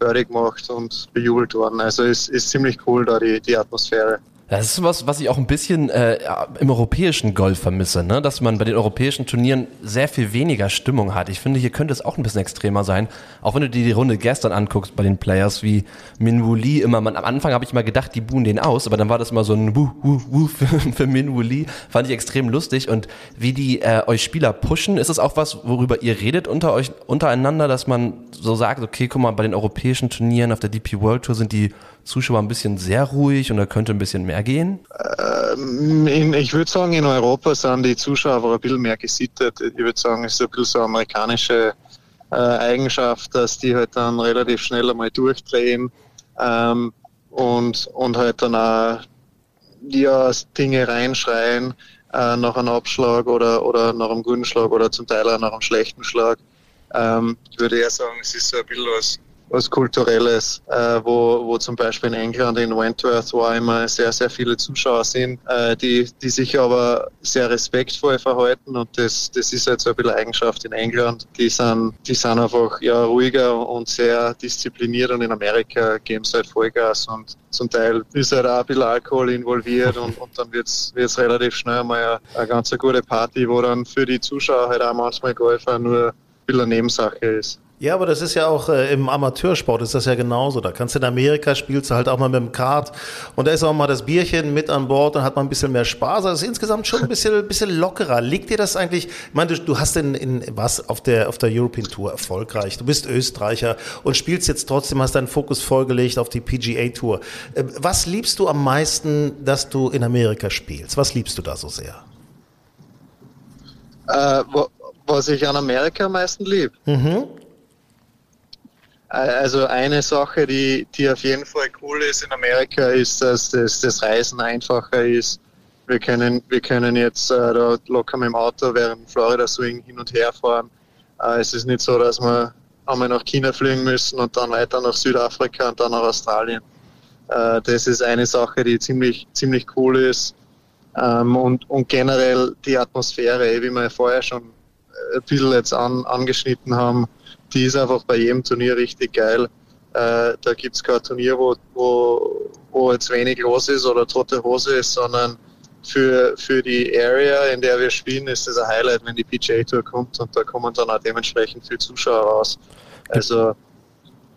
F: Birdie gemacht und bejubelt worden. Also es ist ziemlich cool da die, die Atmosphäre.
D: Das ist was, was ich auch ein bisschen äh, im europäischen Golf vermisse, ne? dass man bei den europäischen Turnieren sehr viel weniger Stimmung hat. Ich finde, hier könnte es auch ein bisschen extremer sein. Auch wenn du dir die Runde gestern anguckst bei den Players wie Minwoo Lee, immer, man, am Anfang habe ich mal gedacht, die buhen den aus, aber dann war das immer so ein Wuh, Wuh, Wuh für, für Minwoo Lee. Fand ich extrem lustig. Und wie die äh, euch Spieler pushen, ist es auch was, worüber ihr redet unter euch, untereinander, dass man so sagt, okay, guck mal, bei den europäischen Turnieren auf der DP World Tour sind die Zuschauer ein bisschen sehr ruhig und da könnte ein bisschen mehr gehen?
F: Ähm, in, ich würde sagen, in Europa sind die Zuschauer aber ein bisschen mehr gesittet. Ich würde sagen, es ist ein bisschen so eine amerikanische äh, Eigenschaft, dass die halt dann relativ schnell einmal durchdrehen ähm, und, und halt dann auch ja, Dinge reinschreien äh, nach einem Abschlag oder, oder nach einem guten Schlag oder zum Teil auch nach einem schlechten Schlag. Ähm, ich würde eher sagen, es ist so ein bisschen was was Kulturelles, äh, wo, wo zum Beispiel in England, in Wentworth, wo immer sehr, sehr viele Zuschauer sind, äh, die, die sich aber sehr respektvoll verhalten und das, das ist halt so ein bisschen Eigenschaft in England. Die sind, die sind einfach ja, ruhiger und sehr diszipliniert und in Amerika geben sie halt Vollgas und zum Teil ist halt auch ein bisschen Alkohol involviert und, und dann wird es relativ schnell mal eine, eine ganz gute Party, wo dann für die Zuschauer halt auch manchmal Golfer nur ein bisschen eine Nebensache ist.
A: Ja, aber das ist ja auch äh, im Amateursport ist das ja genauso. Da kannst du in Amerika spielst du halt auch mal mit dem Kart und da ist auch mal das Bierchen mit an Bord, dann hat man ein bisschen mehr Spaß. Also das ist insgesamt schon ein bisschen, bisschen lockerer. Liegt dir das eigentlich? Ich meine, du, du hast in, in was auf der auf der European Tour erfolgreich. Du bist Österreicher und spielst jetzt trotzdem, hast deinen Fokus vollgelegt auf die PGA Tour. Äh, was liebst du am meisten, dass du in Amerika spielst? Was liebst du da so sehr?
F: Äh, wo, was ich an Amerika am meisten liebe. Mhm. Also eine Sache, die, die auf jeden Fall cool ist in Amerika, ist, dass das, das Reisen einfacher ist. Wir können, wir können jetzt äh, da locker mit dem Auto während Florida Swing hin und her fahren. Äh, es ist nicht so, dass wir einmal nach China fliegen müssen und dann weiter nach Südafrika und dann nach Australien. Äh, das ist eine Sache, die ziemlich, ziemlich cool ist. Ähm, und, und generell die Atmosphäre, wie wir vorher schon ein bisschen jetzt an, angeschnitten haben, die ist einfach bei jedem Turnier richtig geil. Äh, da gibt es kein Turnier, wo, wo, wo jetzt wenig los ist oder tote Hose ist, sondern für, für die Area, in der wir spielen, ist das ein Highlight, wenn die PGA Tour kommt und da kommen dann auch dementsprechend viele Zuschauer raus. Also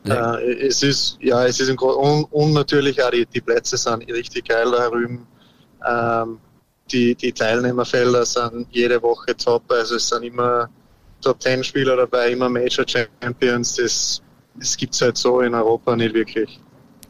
F: ja. äh, es ist ja es ist im und, und natürlich auch die, die Plätze sind richtig geil da drüben. Ähm, die, die Teilnehmerfelder sind jede Woche top, also es sind immer Top Ten Spieler dabei, immer Major Champions. Das, das gibt es halt so in Europa nicht wirklich.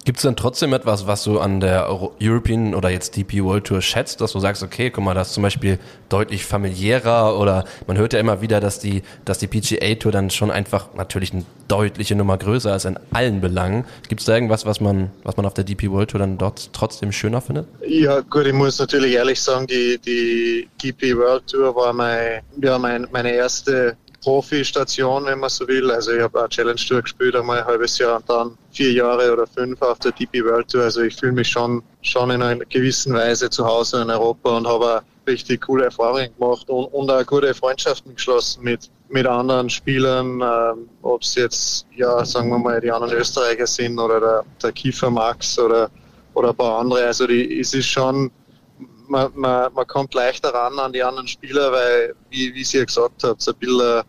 D: Gibt es denn trotzdem etwas, was du an der European oder jetzt DP World Tour schätzt, dass du sagst, okay, guck mal, das ist zum Beispiel deutlich familiärer oder man hört ja immer wieder, dass die, dass die PGA Tour dann schon einfach natürlich eine deutliche Nummer größer ist in allen Belangen. Gibt es da irgendwas, was man, was man auf der DP World Tour dann dort trotzdem schöner findet?
F: Ja, gut, ich muss natürlich ehrlich sagen, die, die DP World Tour war mein, ja, mein, meine erste Profi-Station, wenn man so will. Also ich habe auch Challenge Tour gespielt, einmal ein halbes Jahr und dann vier Jahre oder fünf auf der DP World Tour. Also ich fühle mich schon, schon in einer gewissen Weise zu Hause in Europa und habe richtig coole Erfahrungen gemacht und, und auch gute Freundschaften geschlossen mit, mit anderen Spielern, ähm, ob es jetzt, ja, sagen wir mal, die anderen Österreicher sind oder der, der Kiefer Max oder, oder ein paar andere. Also die, es ist schon man, man, man kommt leichter ran an die anderen Spieler, weil, wie, wie Sie ja gesagt habt, so ein bisschen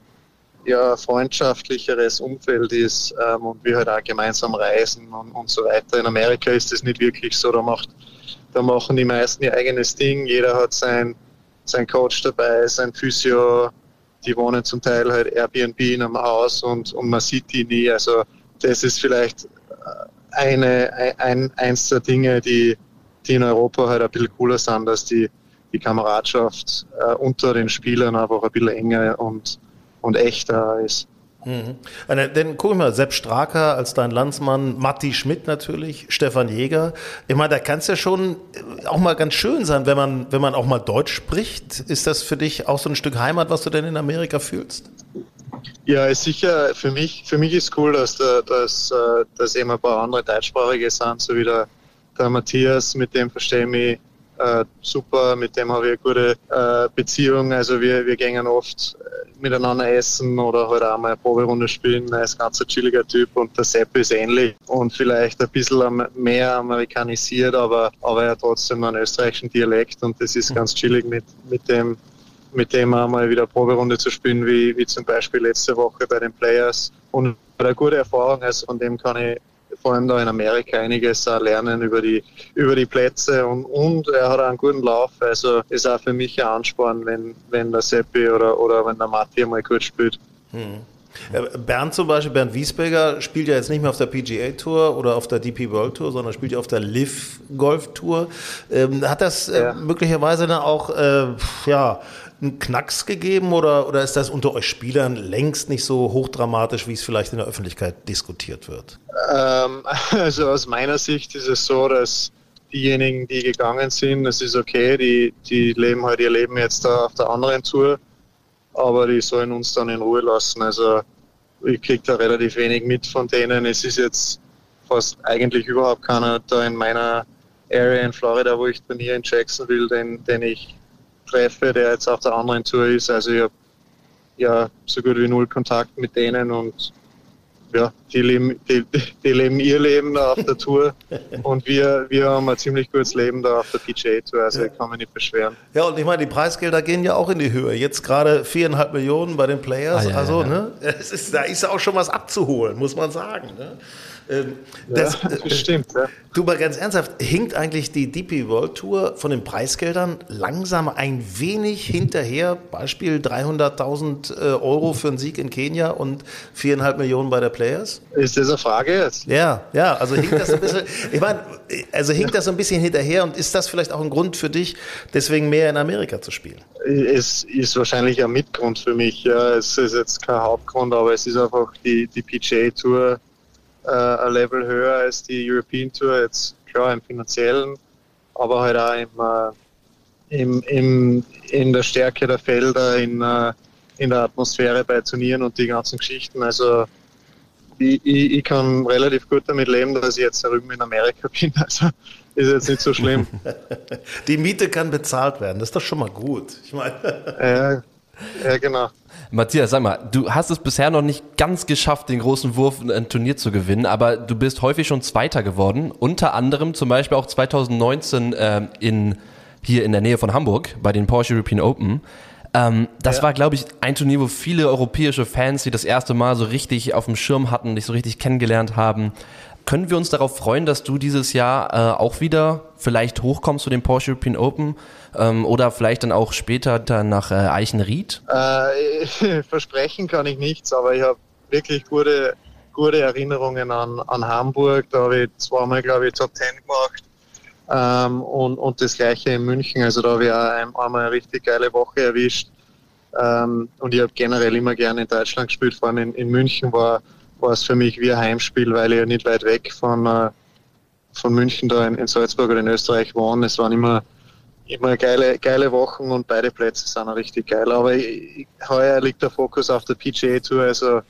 F: ja, freundschaftlicheres Umfeld ist ähm, und wir halt auch gemeinsam reisen und, und so weiter. In Amerika ist das nicht wirklich so. Da, macht, da machen die meisten ihr eigenes Ding. Jeder hat sein, sein Coach dabei, sein Physio. Die wohnen zum Teil halt Airbnb in einem Haus und, und man sieht die nie. Also das ist vielleicht äh, eine, ein, eins der Dinge, die, die in Europa halt ein bisschen cooler sind, dass die, die Kameradschaft äh, unter den Spielern einfach ein bisschen enger und und echter ist.
A: Mhm. Dann guck mal, Sepp Straker als dein Landsmann, Matti Schmidt natürlich, Stefan Jäger. Ich meine, da kann es ja schon auch mal ganz schön sein, wenn man, wenn man auch mal Deutsch spricht. Ist das für dich auch so ein Stück Heimat, was du denn in Amerika fühlst?
F: Ja, ist sicher, für mich, für mich ist cool, dass, der, dass, äh, dass eben ein paar andere Deutschsprachige sind, so wie der, der Matthias, mit dem verstehe ich mich äh, super, mit dem habe ich eine gute äh, Beziehung. Also wir, wir gehen oft äh, miteinander essen oder halt auch mal eine Proberunde spielen. Er ist ein ganz chilliger Typ und der Sepp ist ähnlich und vielleicht ein bisschen mehr amerikanisiert, aber, aber er hat trotzdem einen österreichischen Dialekt und das ist ganz chillig mit, mit dem mit dem mal wieder Proberunde zu spielen, wie, wie zum Beispiel letzte Woche bei den Players. Und eine gute Erfahrung, also von dem kann ich vor allem da in Amerika einiges lernen über die, über die Plätze und, und er hat einen guten Lauf. Also ist auch für mich ein Ansporn, wenn, wenn der Seppi oder, oder wenn der Matti mal gut spielt. Hm.
A: Bernd zum Beispiel, Bernd Wiesberger spielt ja jetzt nicht mehr auf der PGA Tour oder auf der DP World Tour, sondern spielt ja auf der Live Golf Tour. Ähm, hat das äh, ja. möglicherweise dann auch äh, ja, einen Knacks gegeben oder, oder ist das unter euch Spielern längst nicht so hochdramatisch, wie es vielleicht in der Öffentlichkeit diskutiert wird?
F: Ähm, also aus meiner Sicht ist es so, dass diejenigen, die gegangen sind, das ist okay, die, die leben halt ihr Leben jetzt da auf der anderen Tour, aber die sollen uns dann in Ruhe lassen. Also ich kriege da relativ wenig mit von denen. Es ist jetzt fast eigentlich überhaupt keiner da in meiner Area in Florida, wo ich trainiere in Jacksonville, den, den ich treffe, der jetzt auf der anderen Tour ist. Also ich habe ja so gut wie null Kontakt mit denen und ja, die leben, die, die leben ihr Leben da auf der Tour und wir, wir haben ein ziemlich gutes Leben da auf der PGA Tour, also ja. ich kann mich nicht beschweren.
A: Ja, und ich meine, die Preisgelder gehen ja auch in die Höhe. Jetzt gerade viereinhalb Millionen bei den Players, ah, ja, also ja, ne, es ist, da ist auch schon was abzuholen, muss man sagen. Ne?
F: Ähm, das, ja, das stimmt. Ja.
A: Du mal ganz ernsthaft, hinkt eigentlich die DP World Tour von den Preisgeldern langsam ein wenig hinterher? Beispiel 300.000 äh, Euro für einen Sieg in Kenia und viereinhalb Millionen bei der Players?
F: Ist das eine Frage jetzt?
A: Ja, ja, also hinkt das ein bisschen, ich meine, also hinkt das ein bisschen hinterher und ist das vielleicht auch ein Grund für dich, deswegen mehr in Amerika zu spielen?
F: Es ist wahrscheinlich ein Mitgrund für mich. Ja. Es ist jetzt kein Hauptgrund, aber es ist einfach die, die PGA Tour äh, ein Level höher als die European Tour, jetzt klar im finanziellen, aber halt auch im, äh, im, im, in der Stärke der Felder, in, äh, in der Atmosphäre bei Turnieren und die ganzen Geschichten. Also ich, ich, ich, kann relativ gut damit leben, dass ich jetzt drüben in Amerika bin. Also ist jetzt nicht so schlimm.
A: Die Miete kann bezahlt werden, das ist doch schon mal gut. Ich meine.
F: Ja, ja, genau.
D: Matthias, sag mal, du hast es bisher noch nicht ganz geschafft, den großen Wurf in ein Turnier zu gewinnen, aber du bist häufig schon Zweiter geworden. Unter anderem zum Beispiel auch 2019 äh, in hier in der Nähe von Hamburg bei den Porsche European Open. Ähm, das ja. war, glaube ich, ein Turnier, wo viele europäische Fans, die das erste Mal so richtig auf dem Schirm hatten, dich so richtig kennengelernt haben. Können wir uns darauf freuen, dass du dieses Jahr äh, auch wieder vielleicht hochkommst zu den Porsche European Open ähm, oder vielleicht dann auch später dann nach äh, Eichenried?
F: Äh, versprechen kann ich nichts, aber ich habe wirklich gute, gute Erinnerungen an, an Hamburg. Da habe ich zweimal, glaube ich, Top Ten gemacht. Ähm, und, und das gleiche in München. Also da habe ich auch einmal eine richtig geile Woche erwischt. Ähm, und ich habe generell immer gerne in Deutschland gespielt, vor allem in, in München war war es für mich wie ein Heimspiel, weil ich ja nicht weit weg von, äh, von München da in, Salzburg oder in Österreich wohne. Es waren immer, immer geile, geile Wochen und beide Plätze sind auch richtig geil. Aber ich, heuer liegt der Fokus auf der PGA Tour, also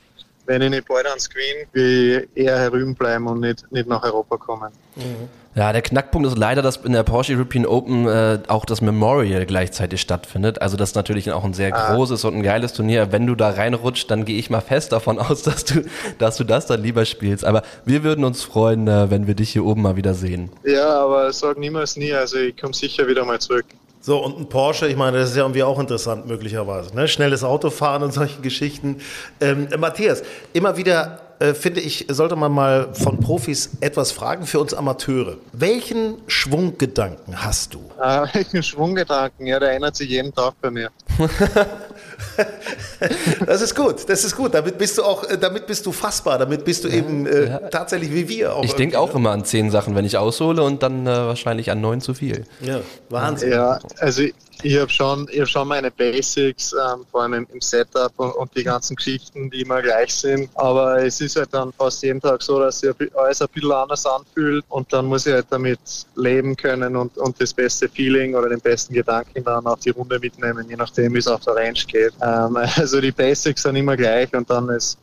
F: wenn ich nicht bald ans Queen, will ich eher herüben bleiben und nicht, nicht nach Europa kommen.
D: Mhm. Ja, der Knackpunkt ist leider, dass in der Porsche European Open äh, auch das Memorial gleichzeitig stattfindet. Also das ist natürlich auch ein sehr ah. großes und ein geiles Turnier. Wenn du da reinrutscht, dann gehe ich mal fest davon aus, dass du, dass du das dann lieber spielst. Aber wir würden uns freuen, äh, wenn wir dich hier oben mal wieder sehen.
F: Ja, aber sag niemals nie. Also ich komme sicher wieder mal zurück.
A: So, und ein Porsche, ich meine, das ist ja irgendwie auch interessant möglicherweise. Ne? Schnelles Autofahren und solche Geschichten. Ähm, Matthias, immer wieder äh, finde ich, sollte man mal von Profis etwas fragen für uns Amateure. Welchen Schwunggedanken hast du?
F: Äh, welchen Schwunggedanken? Ja, der ändert sich jeden Tag bei mir.
A: das ist gut, das ist gut. Damit bist du auch, äh, damit bist du fassbar, damit bist du eben äh, ja. tatsächlich wie wir.
D: Auch ich denke auch ne? immer an zehn Sachen, wenn ich aushole und dann äh, wahrscheinlich an neun zu viel.
A: Ja, Wahnsinn.
F: Ja, also ich habe schon, hab schon meine Basics, ähm, vor allem im Setup und, und, die ganzen Geschichten, die immer gleich sind. Aber es ist halt dann fast jeden Tag so, dass sich alles ein bisschen anders anfühlt und dann muss ich halt damit leben können und, und das beste Feeling oder den besten Gedanken dann auf die Runde mitnehmen, je nachdem, wie es auf der Range geht. Ähm, also die Basics sind immer gleich und dann ist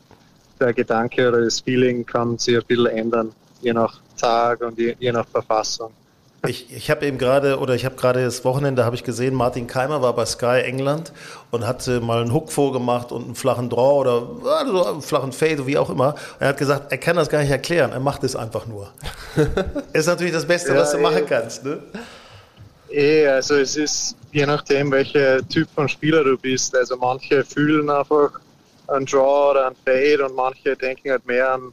F: der Gedanke oder das Feeling kann sich ein bisschen ändern, je nach Tag und je, je nach Verfassung.
A: Ich, ich habe eben gerade, oder ich habe gerade das Wochenende, habe ich gesehen, Martin Keimer war bei Sky England und hat mal einen Hook vorgemacht und einen flachen Draw oder also einen flachen Fade, wie auch immer. Er hat gesagt, er kann das gar nicht erklären, er macht es einfach nur. ist natürlich das Beste, ja, was du machen kannst. Ne?
F: Eh, also es ist je nachdem, welcher Typ von Spieler du bist. Also manche fühlen einfach einen Draw oder einen Fade und manche denken halt mehr an,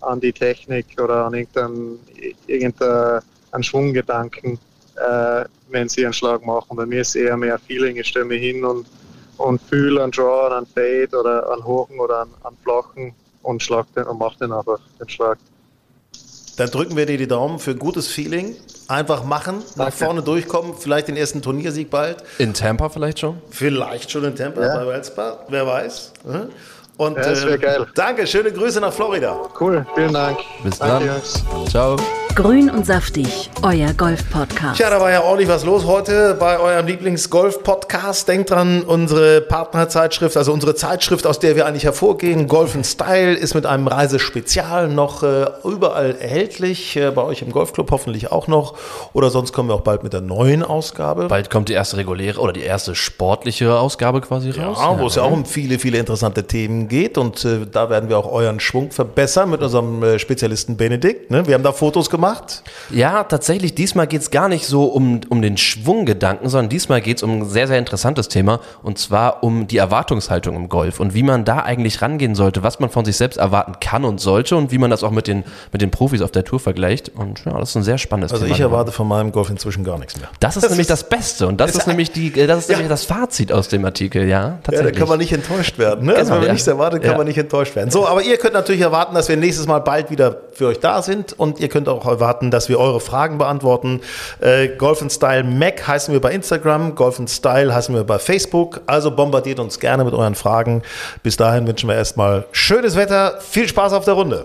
F: an die Technik oder an irgendeinen, irgendeinen an Schwunggedanken, äh, wenn sie einen Schlag machen. Bei mir ist eher mehr Feeling. Ich stelle mich hin und, und fühle einen Draw, einen Fade oder einen hohen oder einen, einen flachen und, schlag und mache den einfach, den Schlag.
A: Dann drücken wir dir die Daumen für ein gutes Feeling. Einfach machen, Danke. nach vorne durchkommen, vielleicht den ersten Turniersieg bald.
D: In Tampa vielleicht schon?
A: Vielleicht schon in Tampa ja. bei Welspa, wer weiß.
F: Und, ja, das wäre äh, geil.
A: Danke, schöne Grüße nach Florida.
F: Cool, vielen Dank.
D: Bis danke, dann. Jungs. Ciao.
B: Grün und saftig, euer Golf-Podcast.
A: Ja, da war ja ordentlich was los heute bei eurem Lieblings-Golf-Podcast. Denkt dran, unsere Partnerzeitschrift, also unsere Zeitschrift, aus der wir eigentlich hervorgehen, Golf Style, ist mit einem Reisespezial noch äh, überall erhältlich. Äh, bei euch im Golfclub hoffentlich auch noch. Oder sonst kommen wir auch bald mit der neuen Ausgabe.
D: Bald kommt die erste reguläre oder die erste sportliche Ausgabe quasi raus.
A: Ja, wo es ja auch um viele, viele interessante Themen geht. Und äh, da werden wir auch euren Schwung verbessern mit unserem äh, Spezialisten Benedikt. Ne? Wir haben da Fotos gemacht gemacht?
D: Ja, tatsächlich, diesmal geht es gar nicht so um, um den Schwunggedanken, sondern diesmal geht es um ein sehr, sehr interessantes Thema und zwar um die Erwartungshaltung im Golf und wie man da eigentlich rangehen sollte, was man von sich selbst erwarten kann und sollte und wie man das auch mit den, mit den Profis auf der Tour vergleicht. Und ja, das ist ein sehr spannendes
A: also
D: Thema.
A: Also ich erwarte von meinem Golf inzwischen gar nichts mehr.
D: Das ist das nämlich ist das Beste und das ist, ist nämlich die, das ist ja. nämlich das Fazit aus dem Artikel, ja.
A: Tatsächlich. Ja, da kann man nicht enttäuscht werden. Ne? Also genau, also wenn man ja. nichts erwartet, kann man nicht enttäuscht werden. So, aber ihr könnt natürlich erwarten, dass wir nächstes Mal bald wieder für euch da sind und ihr könnt auch erwarten, dass wir eure Fragen beantworten. Äh, Golf Style Mac heißen wir bei Instagram, Golf Style heißen wir bei Facebook. Also bombardiert uns gerne mit euren Fragen. Bis dahin wünschen wir erstmal schönes Wetter, viel Spaß auf der Runde.